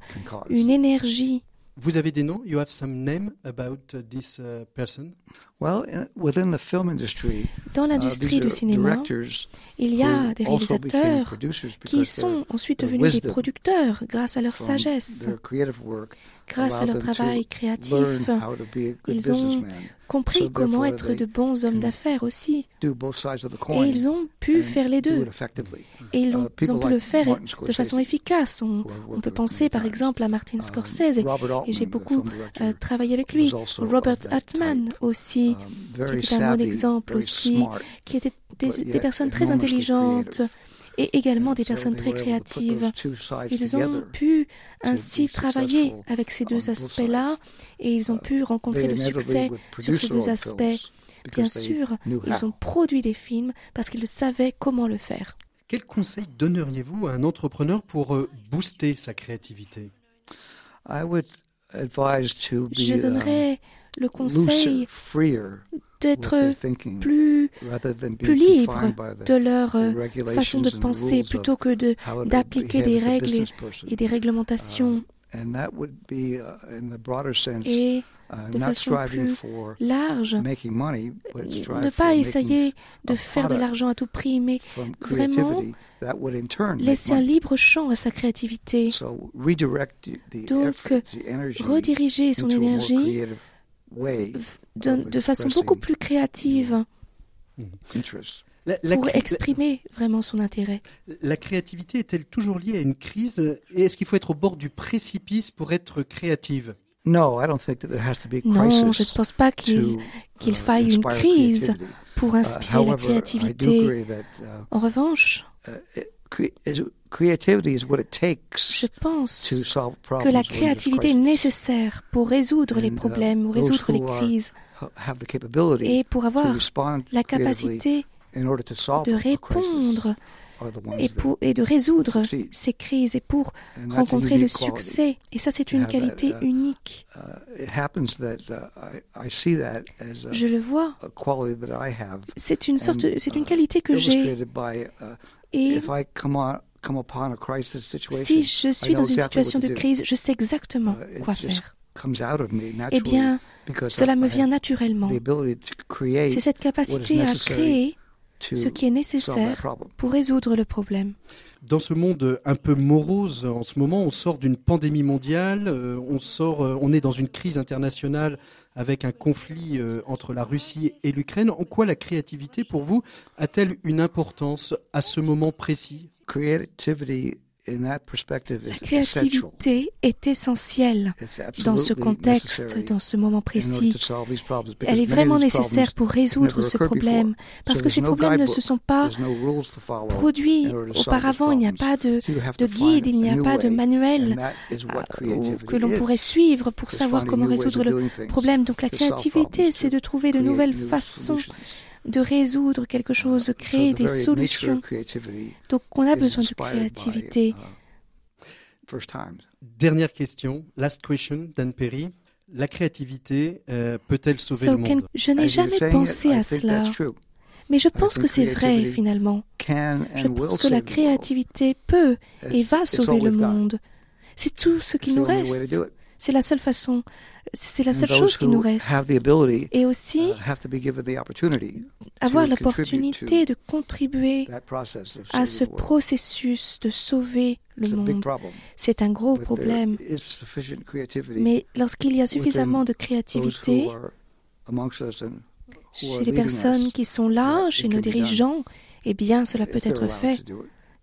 une énergie. Vous avez des noms? You have some name about this uh, person? Well, within the film industry, dans l'industrie uh, du cinéma, il y a des réalisateurs qui sont ensuite devenus des producteurs grâce à leur sagesse, grâce à leur travail créatif. Ils ont compris comment être de bons hommes d'affaires aussi. Et ils ont pu faire les deux. Et ils ont, uh, pu le faire de façon efficace. On, peut penser par exemple à Martin um, Scorsese, et j'ai beaucoup euh, travaillé avec lui. Robert Altman aussi, um, qui était un bon exemple aussi, qui étaient des personnes très intelligentes et également des personnes très créatives. Ils ont pu ainsi travailler avec ces deux aspects-là et ils ont pu rencontrer le succès sur ces deux aspects. Bien sûr, ils ont produit des films parce qu'ils savaient comment le faire. Quel conseil donneriez-vous à un entrepreneur pour euh, booster sa créativité? Je donnerais le conseil d'être plus, plus libre de leur euh, façon de penser plutôt que d'appliquer des règles et des réglementations. Uh, et Uh, de façon plus large, ne pas essayer de faire de l'argent à tout prix, mais vraiment laisser un libre champ à sa créativité. Donc, rediriger son énergie de, façon beaucoup plus créative pour exprimer vraiment son intérêt. La créativité est-elle toujours liée à une crise Et est-ce qu'il faut être au bord du précipice pour être créative? Non, je ne pense pas qu'il uh, faille une crise pour uh, inspirer la créativité. Uh, en revanche, je pense que la créativité est nécessaire pour résoudre les problèmes ou résoudre les crises et pour avoir la capacité de répondre et, pour, et de résoudre ces crises et pour rencontrer le succès. Et ça, c'est une qualité uh, unique. Uh, Je le vois. C'est une sorte, c'est une uh, qualité que j'ai. Et si je suis dans une situation de crise, je sais exactement quoi faire. Eh bien, cela me vient naturellement. C'est cette capacité à créer ce qui est nécessaire pour résoudre le problème. Dans ce monde un peu morose en ce moment, on sort d'une pandémie mondiale, euh, on sort, euh, on est dans une crise internationale avec un conflit euh, entre la Russie et l'Ukraine. En quoi la créativité, pour vous, a-t-elle une importance à ce moment précis? La créativité est essentielle dans ce contexte, dans ce moment précis. Elle est vraiment nécessaire pour résoudre ce problème, parce que ces problèmes ne se sont pas produits auparavant. Il n'y a pas de, de guide, il n'y a pas de manuel euh, que l'on pourrait suivre pour savoir comment résoudre le problème. Donc la créativité, c'est de trouver de nouvelles façons de résoudre quelque chose, de créer des solutions. Donc on a besoin de créativité. Uh, Dernière question, last question, Dan Perry. La créativité euh, peut-elle sauver le monde? Je n'ai jamais pensé à cela. Mais je pense que c'est vrai finalement. Je pense que la créativité peut et va sauver le monde. C'est tout ce qui nous reste. C'est la seule façon c'est la seule chose qui nous reste. Et aussi uh, avoir l'opportunité de contribuer à ce processus de sauver le monde. C'est un gros problème. Mais lorsqu'il y a suffisamment de créativité chez les personnes qui sont là, chez nos dirigeants, eh bien, cela peut être fait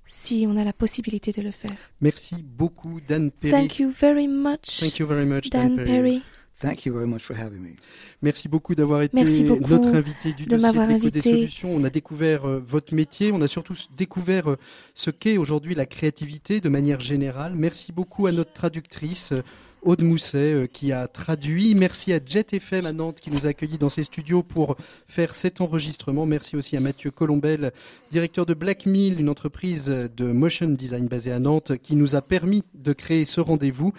si on a la possibilité de le faire. Merci beaucoup, Dan Perry. Thank you very much. Thank you very much, Dan, Perry. Thank you very much for having me. Merci beaucoup d'avoir été notre invité du dossier de des solutions. On a découvert euh, votre métier, on a surtout découvert euh, ce qu'est aujourd'hui la créativité de manière générale. Merci beaucoup à notre traductrice euh, Aude Mousset qui a traduit. Merci à Jet FM à Nantes qui nous a accueillis dans ses studios pour faire cet enregistrement. Merci aussi à Mathieu Colombel, directeur de Black Mill, une entreprise de motion design basée à Nantes, qui nous a permis de créer ce rendez-vous.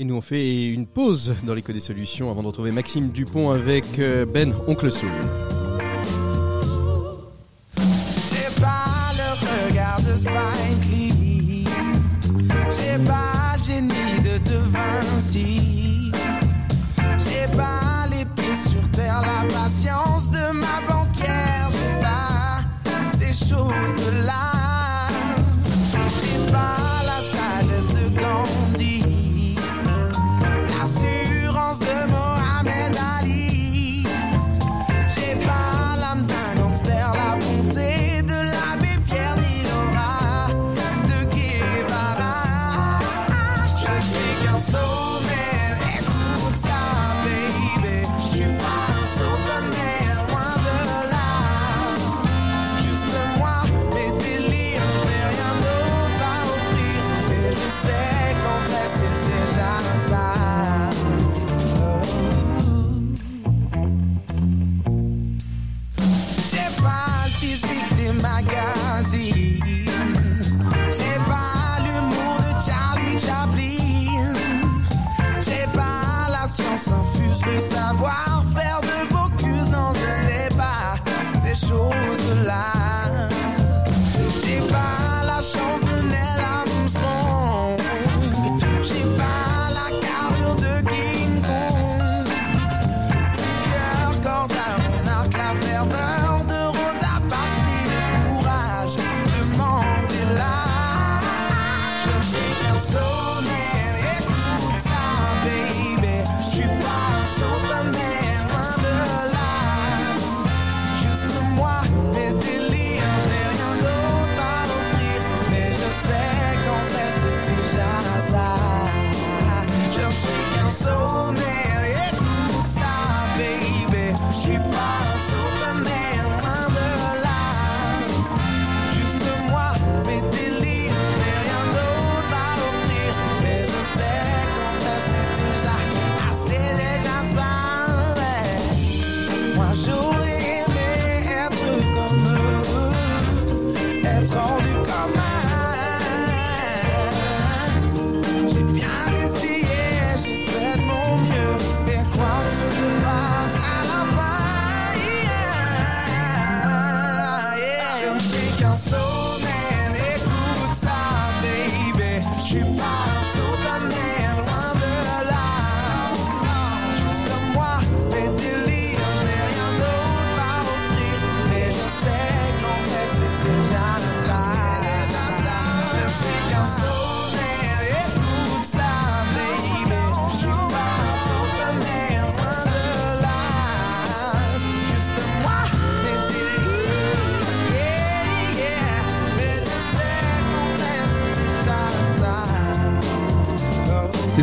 Et nous on fait une pause dans l'écho des solutions avant de retrouver Maxime Dupont avec euh, Ben Oncle Soul. J'ai pas le regard de Spike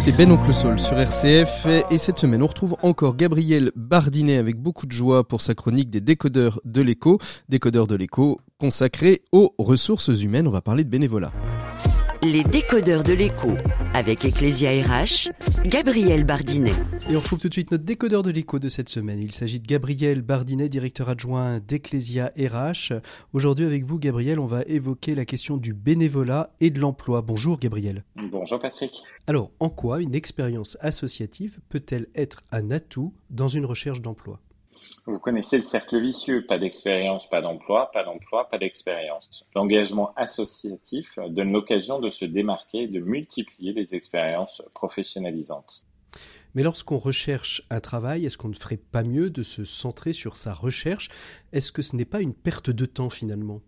C'était Ben Oncle Soul sur RCF et cette semaine on retrouve encore Gabriel Bardinet avec beaucoup de joie pour sa chronique des décodeurs de l'écho, décodeurs de l'écho consacré aux ressources humaines, on va parler de bénévolat. Les décodeurs de l'écho avec Ecclesia RH, Gabriel Bardinet. Et on retrouve tout de suite notre décodeur de l'écho de cette semaine. Il s'agit de Gabriel Bardinet, directeur adjoint d'Ecclesia RH. Aujourd'hui avec vous Gabriel, on va évoquer la question du bénévolat et de l'emploi. Bonjour Gabriel. Bonjour Patrick. Alors, en quoi une expérience associative peut-elle être un atout dans une recherche d'emploi? Vous connaissez le cercle vicieux, pas d'expérience, pas d'emploi, pas d'emploi, pas d'expérience. L'engagement associatif donne l'occasion de se démarquer et de multiplier les expériences professionnalisantes. Mais lorsqu'on recherche un travail, est-ce qu'on ne ferait pas mieux de se centrer sur sa recherche? Est-ce que ce n'est pas une perte de temps finalement?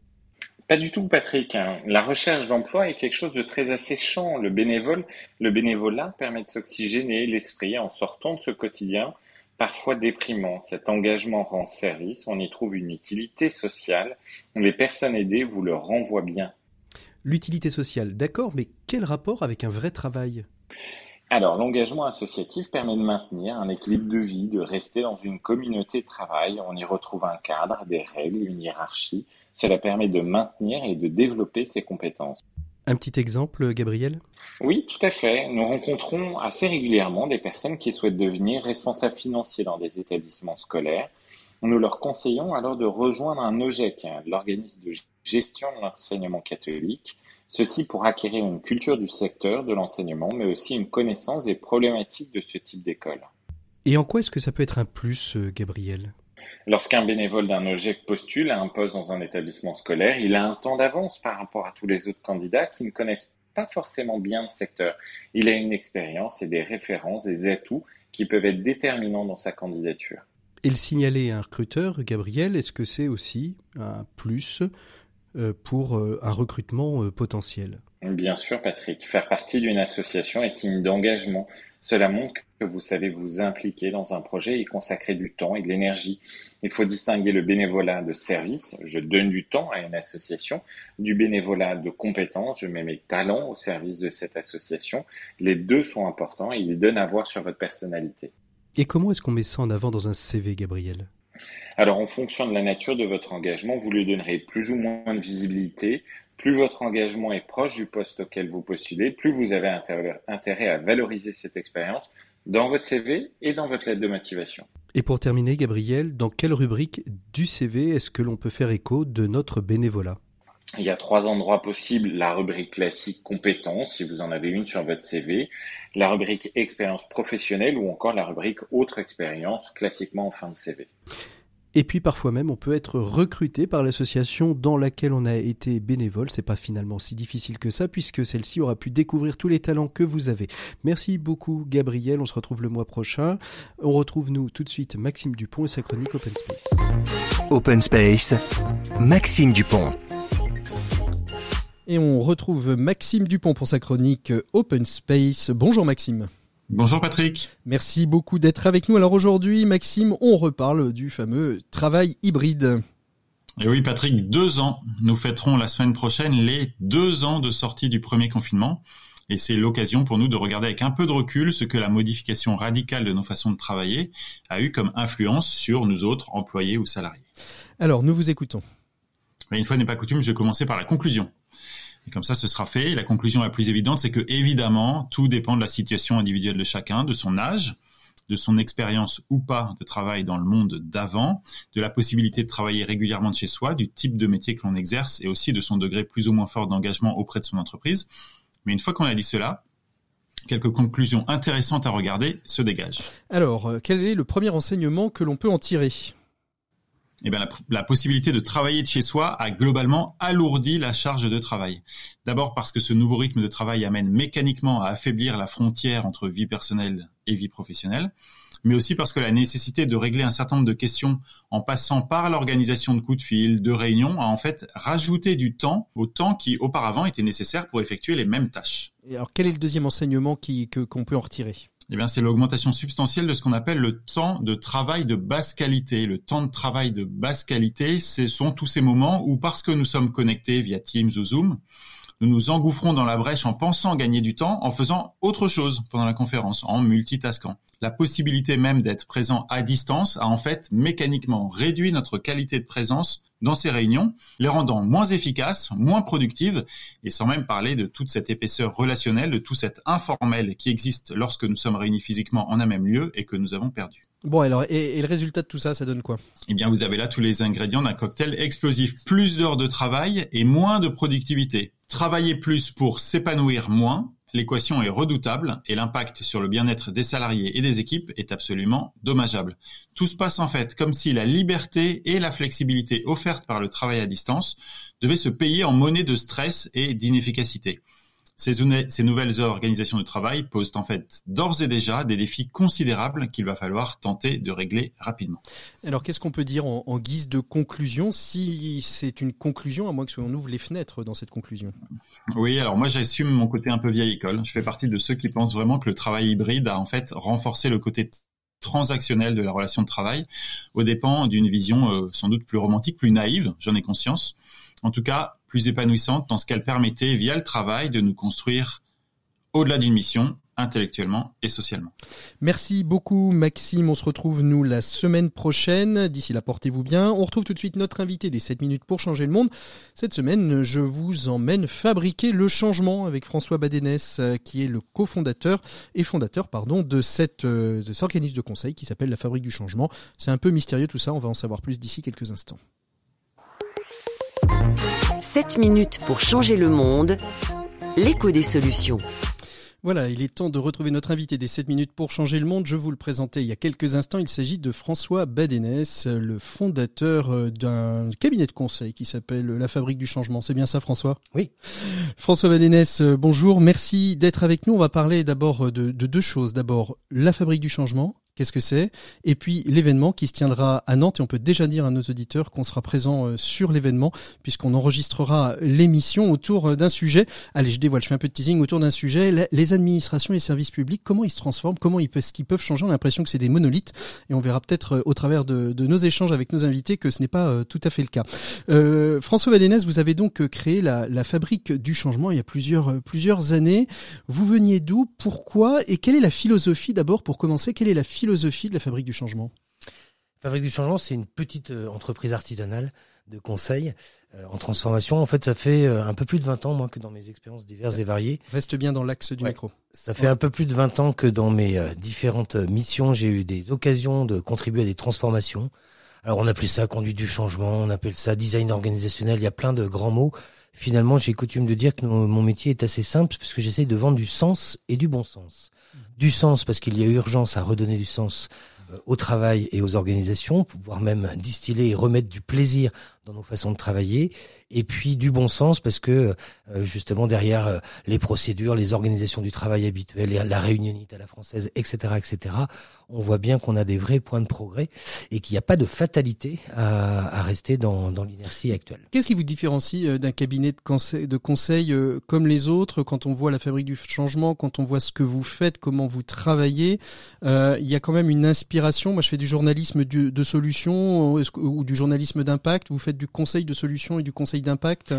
Pas du tout, Patrick. hein. La recherche d'emploi est quelque chose de très asséchant. Le bénévole, le bénévolat permet de s'oxygéner l'esprit en sortant de ce quotidien parfois déprimant. Cet engagement rend service, on y trouve une utilité sociale. Les personnes aidées vous le renvoient bien. L'utilité sociale, d'accord, mais quel rapport avec un vrai travail? Alors, l'engagement associatif permet de maintenir un équilibre de vie, de rester dans une communauté de travail. On y retrouve un cadre, des règles, une hiérarchie. Cela permet de maintenir et de développer ses compétences. Un petit exemple, Gabriel? Oui, tout à fait. Nous rencontrons assez régulièrement des personnes qui souhaitent devenir responsables financiers dans des établissements scolaires. Nous leur conseillons alors de rejoindre un OGEC, hein, l'organisme de gestion de l'enseignement catholique, ceci pour acquérir une culture du secteur de l'enseignement, mais aussi une connaissance des problématiques de ce type d'école. Et en quoi est-ce que ça peut être un plus, euh, Gabriel? Lorsqu'un bénévole d'un OGEC postule à un poste dans un établissement scolaire, il a un temps d'avance par rapport à tous les autres candidats qui ne connaissent pas forcément bien le secteur. Il a une expérience et des références, des atouts qui peuvent être déterminants dans sa candidature. Et le signaler à un recruteur, Gabriel, est-ce que c'est aussi un plus euh, pour euh, un recrutement euh, potentiel? Bien sûr, Patrick. Faire partie d'une association est signe d'engagement. Cela montre que vous savez vous impliquer dans un projet et consacrer du temps et de l'énergie. Il faut distinguer le bénévolat de service, je donne du temps à une association, du bénévolat de compétences, je mets mes talents au service de cette association. Les deux sont importants et ils donnent à voir sur votre personnalité. Et comment est-ce qu'on met ça en avant dans un CV, Gabriel? Alors, en fonction de la nature de votre engagement, vous lui donnerez plus ou moins de visibilité. Plus votre engagement est proche du poste auquel vous postulez, plus vous avez intérêt à valoriser cette expérience dans votre CV et dans votre lettre de motivation. Et pour terminer, Gabriel, dans quelle rubrique du CV est-ce que l'on peut faire écho de notre bénévolat? Il y a trois endroits possibles. La rubrique classique compétences, si vous en avez une sur votre CV, la rubrique expérience professionnelle ou encore la rubrique autre expérience, classiquement en fin de CV. Et puis parfois même, on peut être recruté par l'association dans laquelle on a été bénévole. C'est pas finalement si difficile que ça, puisque celle-ci aura pu découvrir tous les talents que vous avez. Merci beaucoup, Gabriel. On se retrouve le mois prochain. On retrouve nous tout de suite Maxime Dupont et sa chronique Open Space. Open Space, Maxime Dupont. Et on retrouve Maxime Dupont pour sa chronique Open Space. Bonjour Maxime. Bonjour Patrick. Merci beaucoup d'être avec nous. Alors aujourd'hui, Maxime, on reparle du fameux travail hybride. Et oui Patrick, deux ans. Nous fêterons la semaine prochaine les deux ans de sortie du premier confinement. Et c'est l'occasion pour nous de regarder avec un peu de recul ce que la modification radicale de nos façons de travailler a eu comme influence sur nous autres, employés ou salariés. Alors, nous vous écoutons. Mais une fois n'est pas coutume, je vais commencer par la conclusion. Et comme ça, ce sera fait. la conclusion la plus évidente, c'est que évidemment, tout dépend de la situation individuelle de chacun, de son âge, de son expérience ou pas de travail dans le monde d'avant, de la possibilité de travailler régulièrement de chez soi, du type de métier que l'on exerce et aussi de son degré plus ou moins fort d'engagement auprès de son entreprise. Mais une fois qu'on a dit cela, quelques conclusions intéressantes à regarder se dégagent. Alors, euh, quel est le premier enseignement que l'on peut en tirer? Eh bien, la, possibilité de travailler de chez soi a globalement alourdi la charge de travail. D'abord parce que ce nouveau rythme de travail amène mécaniquement à affaiblir la frontière entre vie personnelle et vie professionnelle, mais aussi parce que la nécessité de régler un certain nombre de questions en passant par l'organisation de coups de fil, de réunions, a en fait rajouté du temps au temps qui auparavant était nécessaire pour effectuer les mêmes tâches. Et alors quel est le deuxième enseignement qu'on peut en retirer? Eh bien, c'est l'augmentation substantielle de ce qu'on appelle le temps de travail de basse qualité. Le temps de travail de basse qualité, ce sont tous ces moments où, parce que nous sommes connectés via Teams ou Zoom, nous nous engouffrons dans la brèche en pensant gagner du temps en faisant autre chose pendant la conférence, en multitaskant. La possibilité même d'être présent à distance a en fait mécaniquement réduit notre qualité de présence dans ces réunions, les rendant moins efficaces, moins productives, et sans même parler de toute cette épaisseur relationnelle, de tout cet informel qui existe lorsque nous sommes réunis physiquement en un même lieu et que nous avons perdu. Bon alors, et, le résultat de tout ça, ça donne quoi? Eh bien, vous avez là tous les ingrédients d'un cocktail explosif. Plus d'heures de travail et moins de productivité. Travailler plus pour s'épanouir moins, L'équation est redoutable et l'impact sur le bien-être des salariés et des équipes est absolument dommageable. Tout se passe en fait comme si la liberté et la flexibilité offertes par le travail à distance devaient se payer en monnaie de stress et d'inefficacité. Ces, nouvelles organisations de travail posent en fait d'ores et déjà des défis considérables qu'il va falloir tenter de régler rapidement. Alors qu'est-ce qu'on peut dire en, guise de conclusion si c'est une conclusion, à moins que on ouvre les fenêtres dans cette conclusion? Oui, alors moi j'assume mon côté un peu vieille école. Je fais partie de ceux qui pensent vraiment que le travail hybride a en fait renforcé le côté transactionnel de la relation de travail au dépens d'une vision euh, sans doute plus romantique, plus naïve, j'en ai conscience. En tout cas, plus épanouissante dans ce qu'elle permettait, via le travail, de nous construire au-delà d'une mission, intellectuellement et socialement. Merci beaucoup Maxime, on se retrouve nous la semaine prochaine. D'ici là, portez-vous bien. On retrouve tout de suite notre invité des 7 minutes pour changer le monde. Cette semaine, je vous emmène fabriquer le changement avec François Badénès, qui est le cofondateur et fondateur pardon, de, euh, de cet organisme de conseil qui s'appelle la Fabrique du Changement. C'est un peu mystérieux tout ça, on va en savoir plus d'ici quelques instants. 7 minutes pour changer le monde, l'écho des solutions. Voilà, il est temps de retrouver notre invité des 7 minutes pour changer le monde. Je vous le présentais il y a quelques instants. Il s'agit de François Badénès, le fondateur euh, d'un cabinet de conseil qui s'appelle La Fabrique du Changement. C'est bien ça, François? Oui. François Badénès, euh, bonjour. Merci d'être avec nous. On va parler d'abord de, de deux choses. D'abord, La Fabrique du Changement qu'est-ce que c'est, et puis l'événement qui se tiendra à Nantes, et on peut déjà dire à nos auditeurs qu'on sera présent euh, sur l'événement, puisqu'on enregistrera l'émission autour euh, d'un sujet, allez je dévoile, je fais un peu de teasing, autour d'un sujet, les administrations et les services publics, comment ils se transforment, comment ils peuvent, peuvent changer, on a l'impression que c'est des monolithes, et on verra peut-être euh, au travers de, nos échanges avec nos invités que ce n'est pas tout à fait le cas. François Vadénès, vous avez donc créé la, la fabrique du changement il y a plusieurs, plusieurs années. Vous veniez d'où, pourquoi, et quelle est la philosophie d'abord pour commencer, quelle est la philosophie philosophie de la Fabrique du Changement Fabrique du Changement, c'est une petite euh, entreprise artisanale de conseil euh, en transformation. En fait, ça fait euh, un peu plus de 20 ans, moi, que dans mes expériences diverses et variées. Reste bien dans l'axe du micro. Ça fait un peu plus de 20 ans que dans mes différentes missions, j'ai eu des occasions de contribuer à des transformations Alors on appelle ça conduite du changement, on appelle ça design organisationnel, il y a plein de grands mots. Finalement, j'ai coutume de dire que mon métier est assez simple parce que j'essaie de vendre du sens et du bon sens. Du sens parce qu'il y a urgence à redonner du sens euh, au travail et aux organisations, pouvoir même distiller et remettre du plaisir dans nos façons de travailler, et puis du bon sens parce que euh, justement derrière euh, les procédures, les organisations du travail habituelles, la réunionite à la française, etc., etc., on voit bien qu'on a des vrais points de progrès et qu'il n'y a pas de fatalité à, à rester dans, dans l'inertie actuelle. Qu'est-ce qui vous différencie euh, d'un cabinet de conseil, de conseil comme les autres quand on voit la fabrique du changement, quand on voit ce que vous faites, comment vous travaillez euh, Il y a quand même une inspiration. Moi, je fais du journalisme de, de solution ou du journalisme d'impact. Vous faites du conseil de solution et du conseil d'impact?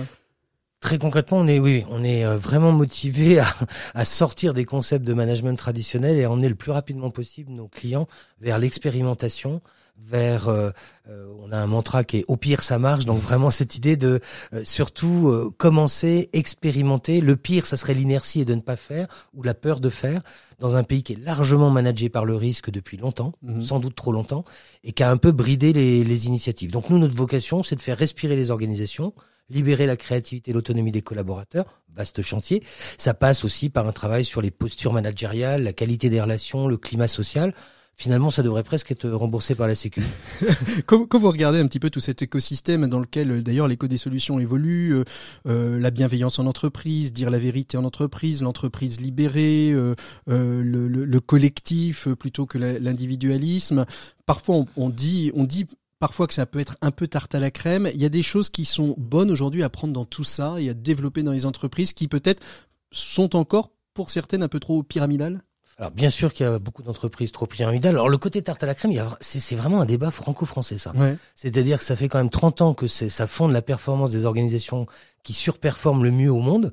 Très concrètement, on est euh, vraiment motivé à, à, sortir des concepts de management traditionnels et à emmener le plus rapidement possible nos clients vers l'expérimentation, vers euh, euh, on a un mantra qui est au pire ça marche donc vraiment cette idée de surtout commencer expérimenter le pire ça serait l'inertie et de ne pas faire ou la peur de faire dans un pays qui est largement managé par le risque depuis longtemps mhm. sans doute trop longtemps et qui a un peu bridé les, les initiatives donc nous notre vocation c'est de faire respirer les organisations libérer la créativité et l'autonomie des collaborateurs, vaste chantier. Ça passe aussi par un travail sur les postures managériales, la qualité des relations, le climat social. Finalement, ça devrait presque être remboursé par la Sécu. quand, vous regardez un petit peu tout cet écosystème dans lequel, d'ailleurs, l'éco des solutions évolue, euh, euh, la bienveillance en entreprise, dire la vérité en entreprise, l'entreprise libérée, euh, le, le, collectif plutôt que l'individualisme. Parfois, on, on dit, on dit parfois que ça peut être un peu tarte à la crème. Il y a des choses qui sont bonnes aujourd'hui à prendre dans tout ça et à développer dans les entreprises qui peut-être sont encore pour certaines un peu trop pyramidales? Alors bien sûr qu'il y a beaucoup d'entreprises trop pyramidales. Alors le côté tarte à la crème, c'est vraiment un débat franco-français ça. C'est-à-dire que ça fait quand même 30 ans que ça fonde la performance des organisations qui surperforment le mieux au monde.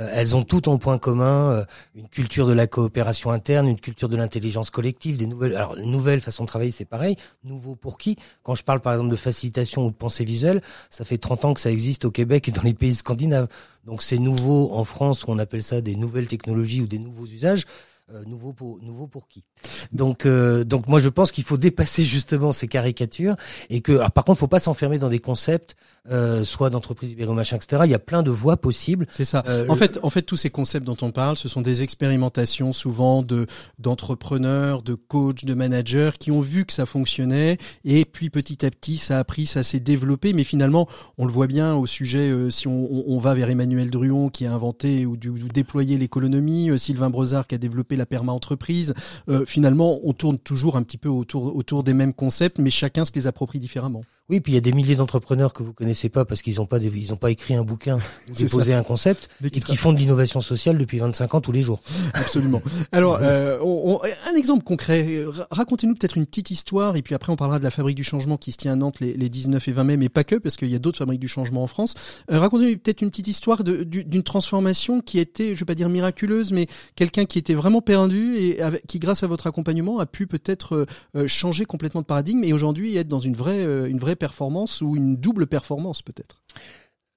Euh, elles ont toutes en point commun euh, une culture de la coopération interne, une culture de l'intelligence collective, des nouvelles. Alors, nouvelles façons de travailler, c'est pareil. Nouveau pour qui? Quand je parle par exemple de facilitation ou de pensée visuelle, ça fait 30 ans que ça existe au Québec et dans les pays scandinaves. Donc c'est nouveau en France où on appelle ça des nouvelles technologies ou des nouveaux usages. Euh, nouveau pour nouveau pour qui? Donc euh, donc moi je pense qu'il faut dépasser justement ces caricatures et que alors par contre faut pas s'enfermer dans des concepts euh, soit d'entreprise ibéro machin etc il y a plein de voies possibles c'est ça en fait en fait tous ces concepts dont on parle ce sont des expérimentations souvent de d'entrepreneurs de coachs de managers qui ont vu que ça fonctionnait et puis petit à petit ça a pris ça s'est développé mais finalement on le voit bien au sujet si on, on, va vers Emmanuel Druon qui a inventé ou, du, ou déployé l'économie Sylvain Brozard qui a développé la perma-entreprise. Euh, finalement, on tourne toujours un petit peu autour, autour des mêmes concepts, mais chacun se les approprie différemment. Oui, puis il y a des milliers d'entrepreneurs que vous connaissez pas parce qu'ils n'ont pas ils ont pas écrit un bouquin ou déposé un concept et qui font de l'innovation sociale depuis 25 ans tous les jours. Absolument. Alors, euh, un exemple concret. Racontez-nous peut-être une petite histoire et puis après on parlera de la fabrique du changement qui se tient à Nantes les, les 19 et 20 mai, mais pas que parce qu'il y a d'autres fabriques du changement en France. Euh, Racontez-nous peut-être une petite histoire d'une transformation qui était, je vais pas dire miraculeuse, mais quelqu'un qui était vraiment perdu et qui, grâce à votre accompagnement, a pu peut-être euh, euh, changer complètement de paradigme et aujourd'hui être dans une vraie, une vraie performance ou une double performance peut-être?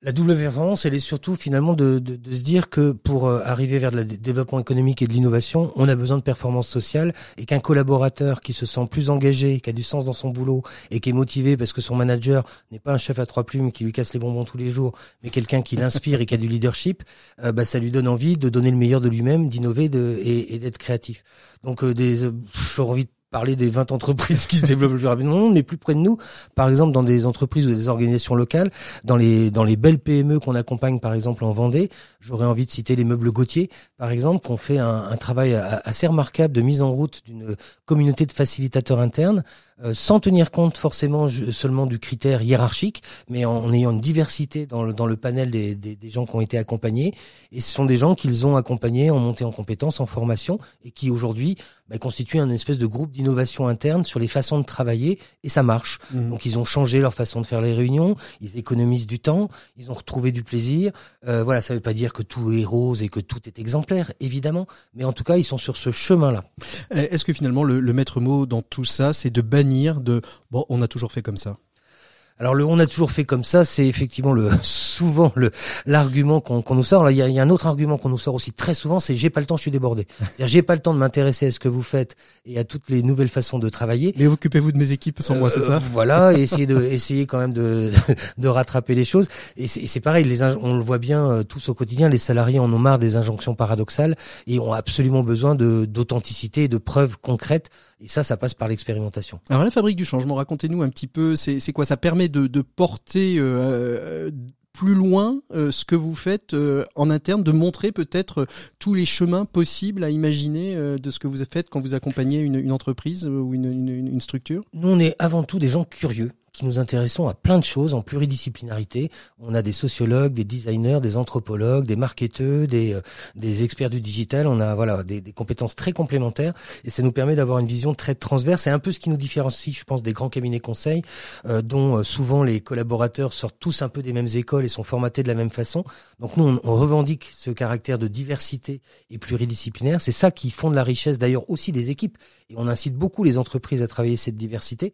La double performance, elle est surtout finalement de, se dire que pour arriver vers le développement économique et de l'innovation, on a besoin de performance sociale et qu'un collaborateur qui se sent plus engagé, qui a du sens dans son boulot et qui est motivé parce que son manager n'est pas un chef à trois plumes qui lui casse les bonbons tous les jours, mais quelqu'un qui l'inspire et qui a du leadership, bah, ça lui donne envie de donner le meilleur de lui-même, d'innover et, d'être créatif. Donc des, j'aurais envie de parler des 20 entreprises qui se développent le plus rapidement. On est plus près de nous. Par exemple, dans des entreprises ou des organisations locales, dans les dans les belles PME qu'on accompagne, par exemple en Vendée, j'aurais envie de citer les meubles Gauthier, par exemple, qu'on fait un, un, travail assez remarquable de mise en route d'une communauté de facilitateurs internes euh, sans tenir compte forcément seulement du critère hiérarchique, mais en, ayant une diversité dans le, dans le panel des, des, des, gens qui ont été accompagnés. Et ce sont des gens qu'ils ont accompagnés en montée en compétences, en formation, et qui aujourd'hui bah, constituent un espèce de groupe d'innovation interne sur les façons de travailler, et ça marche. Mmh. Donc ils ont changé leur façon de faire les réunions, ils économisent du temps, ils ont retrouvé du plaisir. Euh, voilà, ça veut pas dire que tout est rose et que tout est exemplaire, évidemment, mais en tout cas ils sont sur ce chemin-là. Euh, est-ce que finalement le, le maître mot dans tout ça, c'est de bannir de bon, on a toujours fait comme ça Alors le on a toujours fait comme ça, c'est effectivement le souvent le l'argument qu'on nous sort. Là, il y a, y a, un autre argument qu'on nous sort aussi très souvent, c'est j'ai pas le temps, je suis débordé. J'ai pas le temps de m'intéresser à ce que vous faites et à toutes les nouvelles façons de travailler. Mais occupez-vous de mes équipes sans moi, c'est ça? Voilà, essayer de essayer quand même de de rattraper les choses. Et c'est pareil, les on le voit bien euh, tous au quotidien, les salariés en ont marre des injonctions paradoxales et ont absolument besoin de d'authenticité et de preuves concrètes. Et ça, ça passe par l'expérimentation. Alors la fabrique du changement, racontez-nous un petit peu, c'est quoi? Ça permet de, de porter euh, plus loin euh, ce que vous faites euh, en interne, de montrer peut-être tous les chemins possibles à imaginer de ce que vous faites quand vous accompagnez une, une entreprise ou une, une, une structure? Nous, on est avant tout des gens curieux qui nous intéressons à plein de choses en pluridisciplinarité. On a des sociologues, des designers, des anthropologues, des marketeurs, des, euh, des experts du digital. On a voilà des, compétences très complémentaires et ça nous permet d'avoir une vision très transverse. C'est un peu ce qui nous différencie, je pense, des grands cabinets conseils, euh, dont euh, souvent les collaborateurs sortent tous un peu des mêmes écoles et sont formatés de la même façon. Donc nous, on, on revendique ce caractère de diversité et pluridisciplinaire. C'est ça qui fonde la richesse d'ailleurs aussi des équipes. Et on incite beaucoup les entreprises à travailler cette diversité.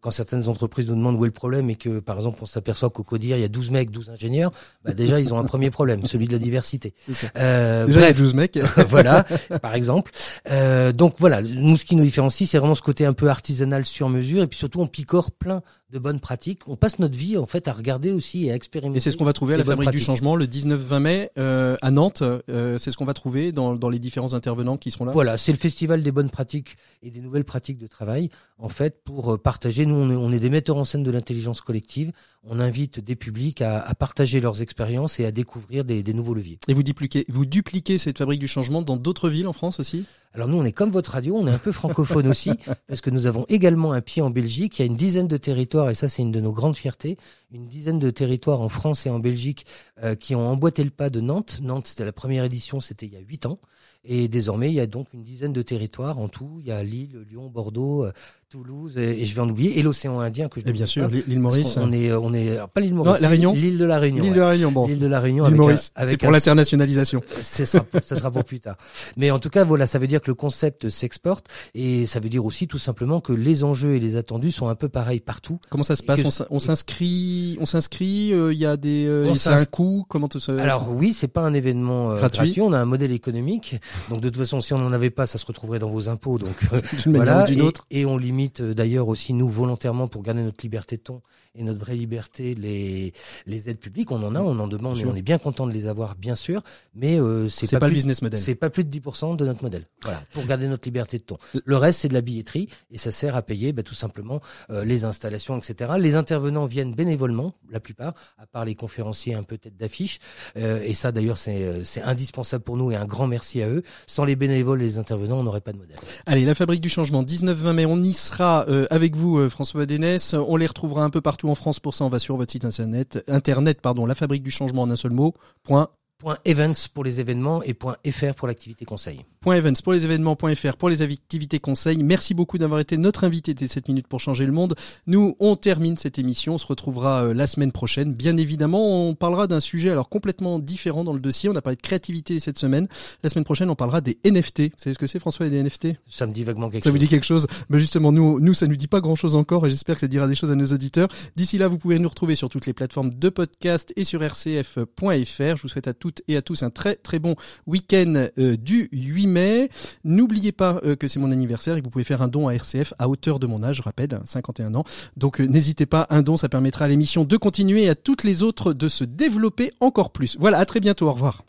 quand certaines entreprises nous demande où est le problème et que, par exemple, on s'aperçoit qu'au CODIR, il y a 12 mecs, 12 ingénieurs, bah déjà, ils ont un premier problème, celui de la diversité. Euh, déjà, bref, il y a 12 mecs. voilà, par exemple. Euh, donc voilà, nous, ce qui nous différencie, c'est vraiment ce côté un peu artisanal sur mesure et puis surtout, on picore plein de bonnes pratiques. On passe notre vie, en fait, à regarder aussi et à expérimenter. Et c'est ce qu'on va trouver à la Fabrique du Changement le 19-20 mai euh, à Nantes. Euh, c'est ce qu'on va trouver dans, dans les différents intervenants qui seront là. Voilà, c'est le festival des bonnes pratiques et des nouvelles pratiques de travail, en fait, pour euh, partager. Nous, on est, on est des metteurs en scène de l'intelligence collective. On invite des publics à, à partager leurs expériences et à découvrir des, des, nouveaux leviers. Et vous dupliquez, vous dupliquez cette fabrique du changement dans d'autres villes en France aussi? Alors nous, on est comme votre radio, on est un peu francophone aussi, parce que nous avons également un pied en Belgique. Il y a une dizaine de territoires, et ça c'est une de nos grandes fiertés, une dizaine de territoires en France et en Belgique euh, qui ont emboîté le pas de Nantes. Nantes, c'était la première édition, c'était il y a huit ans. Et désormais, il y a donc une dizaine de territoires en tout. Il y a Lille, Lyon, Bordeaux, euh, Toulouse, et, je vais en oublier, et l'océan Indien que je. Et bien sûr, l'île Maurice. On est, on est, pas l'île Maurice. la Réunion. L'île de la Réunion. L'île de la Réunion. Bon. L'île de la Réunion. L'île Maurice. C'est pour l'internationalisation. Ça sera, ça sera pour plus tard. Mais en tout cas, voilà, ça veut dire que le concept s'exporte, et ça veut dire aussi tout simplement que les enjeux et les attendus sont un peu pareils partout. Comment ça se passe On s'inscrit, on s'inscrit. Euh, il y a des, euh, c'est un coût. Comment tout ça Alors oui, c'est pas un événement euh, gratuit. On a un modèle économique. Donc de toute façon, si on n'en avait pas, ça se retrouverait dans vos impôts. Donc voilà. Et, et on limite d'ailleurs aussi nous volontairement pour garder notre liberté de ton et notre vraie liberté les les aides publiques. On en a on en demande et on est bien content de les avoir bien sûr. Mais euh, c'est pas, pas le business model. c'est pas plus de 10% de notre modèle. Voilà. Pour garder notre liberté de ton. Le reste c'est de la billetterie et ça sert à payer bah, tout simplement euh, les installations etc les intervenants viennent bénévolement la plupart à part les conférenciers un peu tête d'affiche. Euh, et ça d'ailleurs c'est euh, c'est indispensable pour nous et un grand merci à eux sans les bénévoles et les intervenants on n'aurait pas de modèle allez la fabrique du changement 19-20 mai on y sera euh, avec vous François Dénès on les retrouvera un peu partout en France. Pour ça, on va sur votre site internet, internet pardon, la fabrique du changement en un seul mot. Point events pour les événements et point .fr pour l'activité conseil. Point events pour les événements, point .fr pour les activités conseil. Merci beaucoup d'avoir été notre invité des 7 minutes pour changer le monde. Nous, on termine cette émission. On se retrouvera euh, la semaine prochaine. Bien évidemment, on parlera d'un sujet alors complètement différent dans le dossier. On a parlé de créativité cette semaine. La semaine prochaine, on parlera des NFT. Vous savez ce que c'est, François, les NFT? Ça me dit vaguement quelque chose. Ça vous dit quelque chose? Mais justement, nous, nous, ça nous dit pas grand chose encore et j'espère que ça dira des choses à nos auditeurs. D'ici là, vous pouvez nous retrouver sur toutes les plateformes de podcast et sur rcf.fr. Je vous souhaite à et à tous un très très bon week-end euh, du 8 mai. N'oubliez pas euh, que c'est mon anniversaire et que vous pouvez faire un don à RCF à hauteur de mon âge, je rappelle, 51 ans. Donc euh, n'hésitez pas, un don, ça permettra à l'émission de continuer et à toutes les autres de se développer encore plus. Voilà, à très bientôt, au revoir.